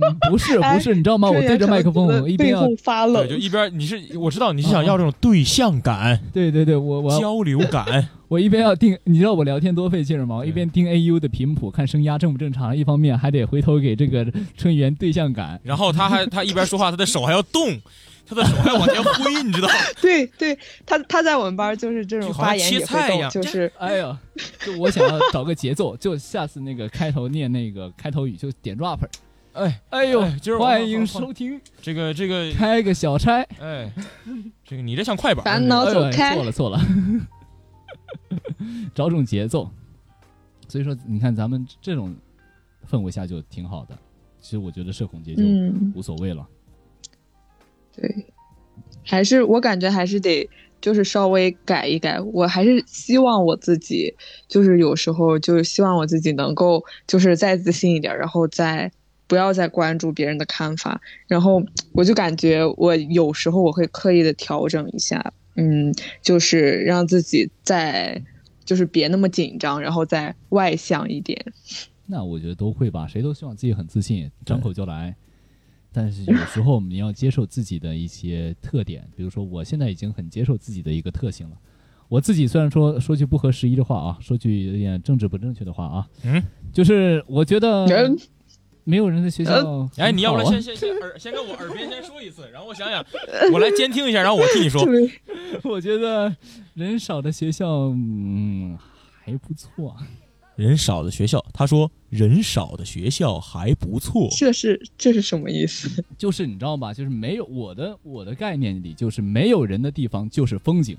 嗯，*laughs* 不是哎不是，你知道吗？我对着麦克风，我一边要发冷对，就，一边你是我知道你是想要这种对象感、*laughs* 对对对，我我交流感。*laughs* 我一边要盯，你知道我聊天多费劲儿吗？我一边盯 AU 的频谱，看声压正不正常，一方面还得回头给这个春源对象感。然后他还他一边说话，他的手还要动，他的手还要往前挥，你知道吗？对对，他他在我们班就是这种发言也会菜一样，就是哎呀，就我想要找个节奏，就下次那个开头念那个开头语就点 rap。哎哎呦哎，就是欢迎收听，这个这个开个小差。哎，这个你这像快板，烦恼走开错了错了，找种 *laughs* 节奏。所以说，你看咱们这种氛围下就挺好的。其实我觉得社恐节就嗯，无所谓了。对，还是我感觉还是得就是稍微改一改。我还是希望我自己就是有时候就是希望我自己能够就是再自信一点，然后再不要再关注别人的看法。然后我就感觉我有时候我会刻意的调整一下，嗯，就是让自己再就是别那么紧张，然后再外向一点。那我觉得都会吧，谁都希望自己很自信，张口就来。但是有时候你要接受自己的一些特点，比如说我现在已经很接受自己的一个特性了。我自己虽然说说句不合时宜的话啊，说句有点政治不正确的话啊，嗯，就是我觉得人没有人在学校啊，哎，你要不然先先先耳先跟我耳边先说一次，然后我想想，*laughs* 我来监听一下，然后我替你说。我觉得人少的学校，嗯，还不错。人少的学校，他说人少的学校还不错。这是这是什么意思？就是你知道吧？就是没有我的我的概念里，就是没有人的地方就是风景。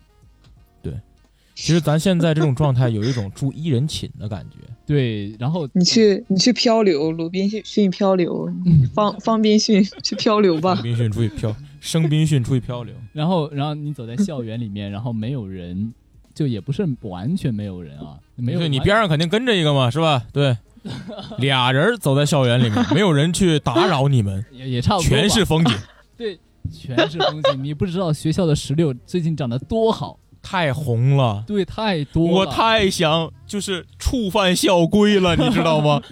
其实咱现在这种状态，有一种住一人寝的感觉。*laughs* 对，然后你去你去漂流，鲁滨逊漂流，方方滨逊去漂流吧鲁滨逊出去漂，生宾逊出去漂流。然后然后你走在校园里面，然后没有人，就也不是完全没有人啊，没有对你边上肯定跟着一个嘛，是吧？对，*laughs* 俩人走在校园里面，没有人去打扰你们，*laughs* 也也差不多，全是风景，对，全是风景。你不知道学校的石榴最近长得多好，太红了。对，太多了。我太想就是触犯校规了，*laughs* 你知道吗？*laughs*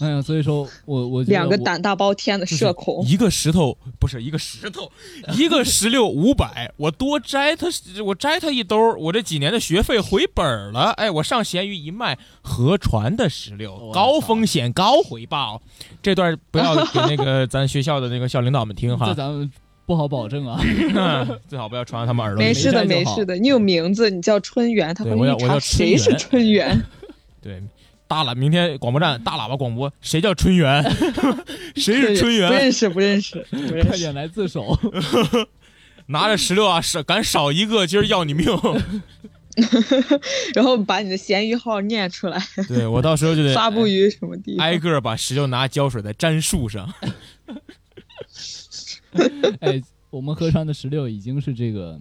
哎呀，所以说我我两个胆大包天的社恐，一个石头不是一个石头，一个石榴 *laughs* 五百，我多摘它，我摘它一兜，我这几年的学费回本了。哎，我上闲鱼一卖，河船的石榴，高风险高回报。这段不要给那个咱学校的那个校领导们听这哈，咱们不好保证啊。*laughs* 最好不要传到他们耳朵里。没事的没事的。你有名字，你叫春园，他会去查对我要我叫春谁是春园。*laughs* 对，大喇明天广播站大喇叭广播，谁叫春园？*laughs* 谁是春不园？认识不认识不认识。快点来自首。拿着石榴啊，少敢少一个，今儿要你命。然后把你的闲鱼号念出来，对我到时候就得发布于什么地方？挨个把石榴拿胶水再粘树上。*laughs* 哎，我们河川的石榴已经是这个，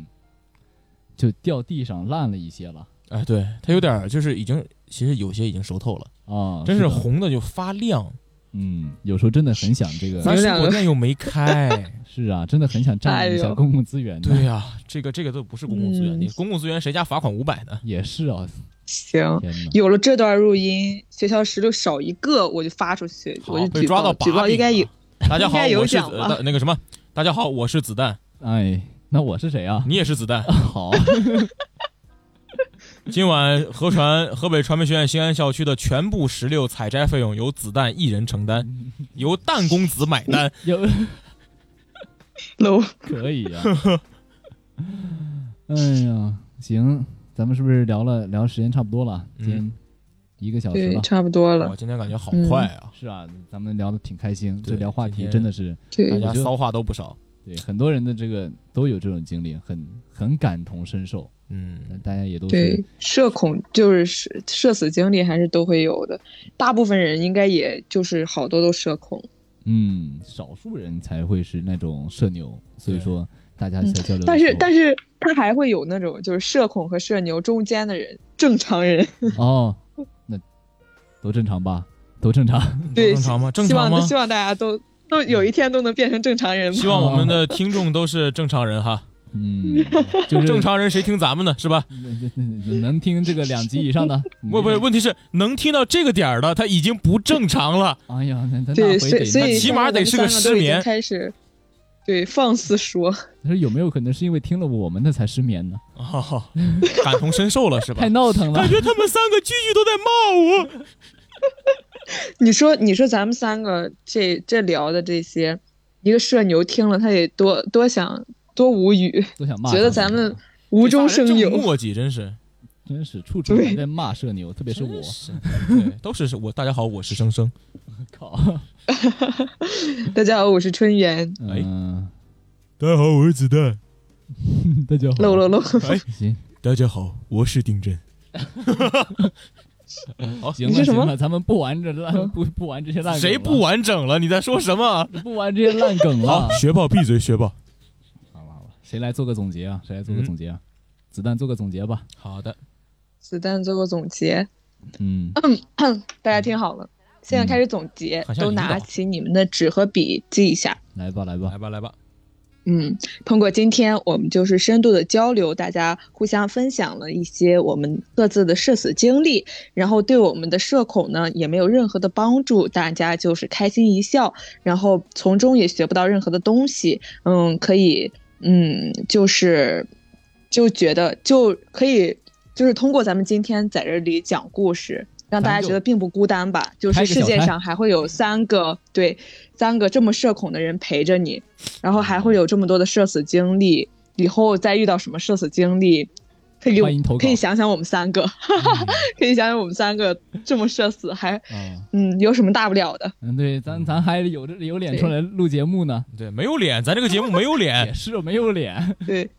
就掉地上烂了一些了哎，对，它有点就是已经，其实有些已经熟透了，啊，真是红的就发亮。嗯，有时候真的很想这个，咱水有两个果店又没开，*laughs* 是啊，真的很想占用一下公共资源的。对呀、这个这个都不是公共资源，嗯你公共资源谁家罚款五百呢？也是啊，*laughs* 行，有了这段录音，学校石榴少一个我就发出去，我就举报，被抓到把举报应该有。大家好，应该有我是奖吧呃那个什么，大家好，我是子弹，哎，那我是谁啊？你也是子弹。*laughs* 好，*laughs* 今晚河传河北传媒学院新安校区的全部石榴采摘费用由子弹一人承担，*laughs* 由弹公子买单。有 low，可以啊。哎呀，行，咱们是不是聊了聊时间差不多了？嗯今天一个小时对，了。差不多了我了。今天感觉好快啊，是啊，咱们聊的挺开心，这聊话题真的是对大，家骚话都不少。对很多人的这个都有这种经历，很很感同身受。嗯，大家也都对是，社恐就是社社死经历还是都会有的，大部分人应该也就是好多都社恐。嗯，少数人才会是那种社牛，所以说大家在交流但是但是他还会有那种就是社恐和社牛中间的人，正常人。*laughs* 哦，那都正常吧？都正常。*laughs* 对，正常吗？正常吗？望希望大家都都有一天都能变成正常人。希望我们的 *laughs* 听众都是正常人哈，嗯，*laughs* 就是正常人谁听咱们的是吧？能听这个两级以上的，不不，问题是能听到这个点儿的，他已经不正常了。哎呀，那那回得所以所以那起码得是个失眠开始对放肆说，*laughs* 他说有没有可能是因为听了我们的才失眠呢？哦，感同身受了是吧太？闹腾了感。觉他们三个句句都在骂我。*laughs* 你说你说咱们三个这这聊的这些，一个社牛听了他得多多想多无语，都想骂，觉得咱们无中生有。这墨迹真是，真是处处还在骂社牛，特别是我。是，对，都是我。大家好，我是生生。*laughs* 靠，*laughs* 大家好，我是春元，哎嗯，大家好，我是子弹。*laughs* 大家好，漏漏漏，哎，行大家好，我是丁真。*laughs* 好，行了行了，咱们不玩这烂不不玩这些烂梗，谁不完整了？你在说什么？不玩这些烂梗了，？学霸闭嘴，学霸。好了好了，谁来做个总结啊？谁来做个嗯总结啊？子弹做个总结吧。好的，子弹做个总结，嗯，*coughs* 大家听好了，现在开始总结，都拿起你们的纸和笔记一下。来吧来吧来，吧，来吧。嗯，通过今天我们就是深度的交流，大家互相分享了一些我们各自的社死经历，然后对我们的社恐呢也没有任何的帮助，大家就是开心一笑，然后从中也学不到任何的东西。嗯，可以，嗯，就是就觉得就可以，就是通过咱们今天在这里讲故事，让大家觉得并不孤单吧。就是世界上还会有三个对三个这么社恐的人陪着你，然后还会有这么多的社死经历。以后再遇到什么社死经历，可以可以想想我们三个，*laughs* 可以想想我们三个这么社死还嗯有什么大不了的？嗯，对，咱咱还有这有脸出来录节目呢。对，没有脸，咱这个节目没有脸，*laughs* 也是没有脸。*laughs* 对。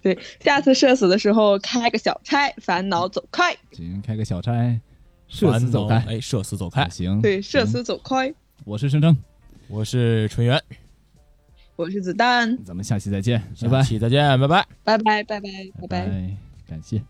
对，下次社死的时候开个小差，烦恼走开。行，开个小差，社死走开。哎，社死走开。行，对，社死走开。我是生生，我是纯元，我是子弹。咱们下期再见，拜拜。下期再见，拜拜，拜拜，拜拜，拜拜，感谢。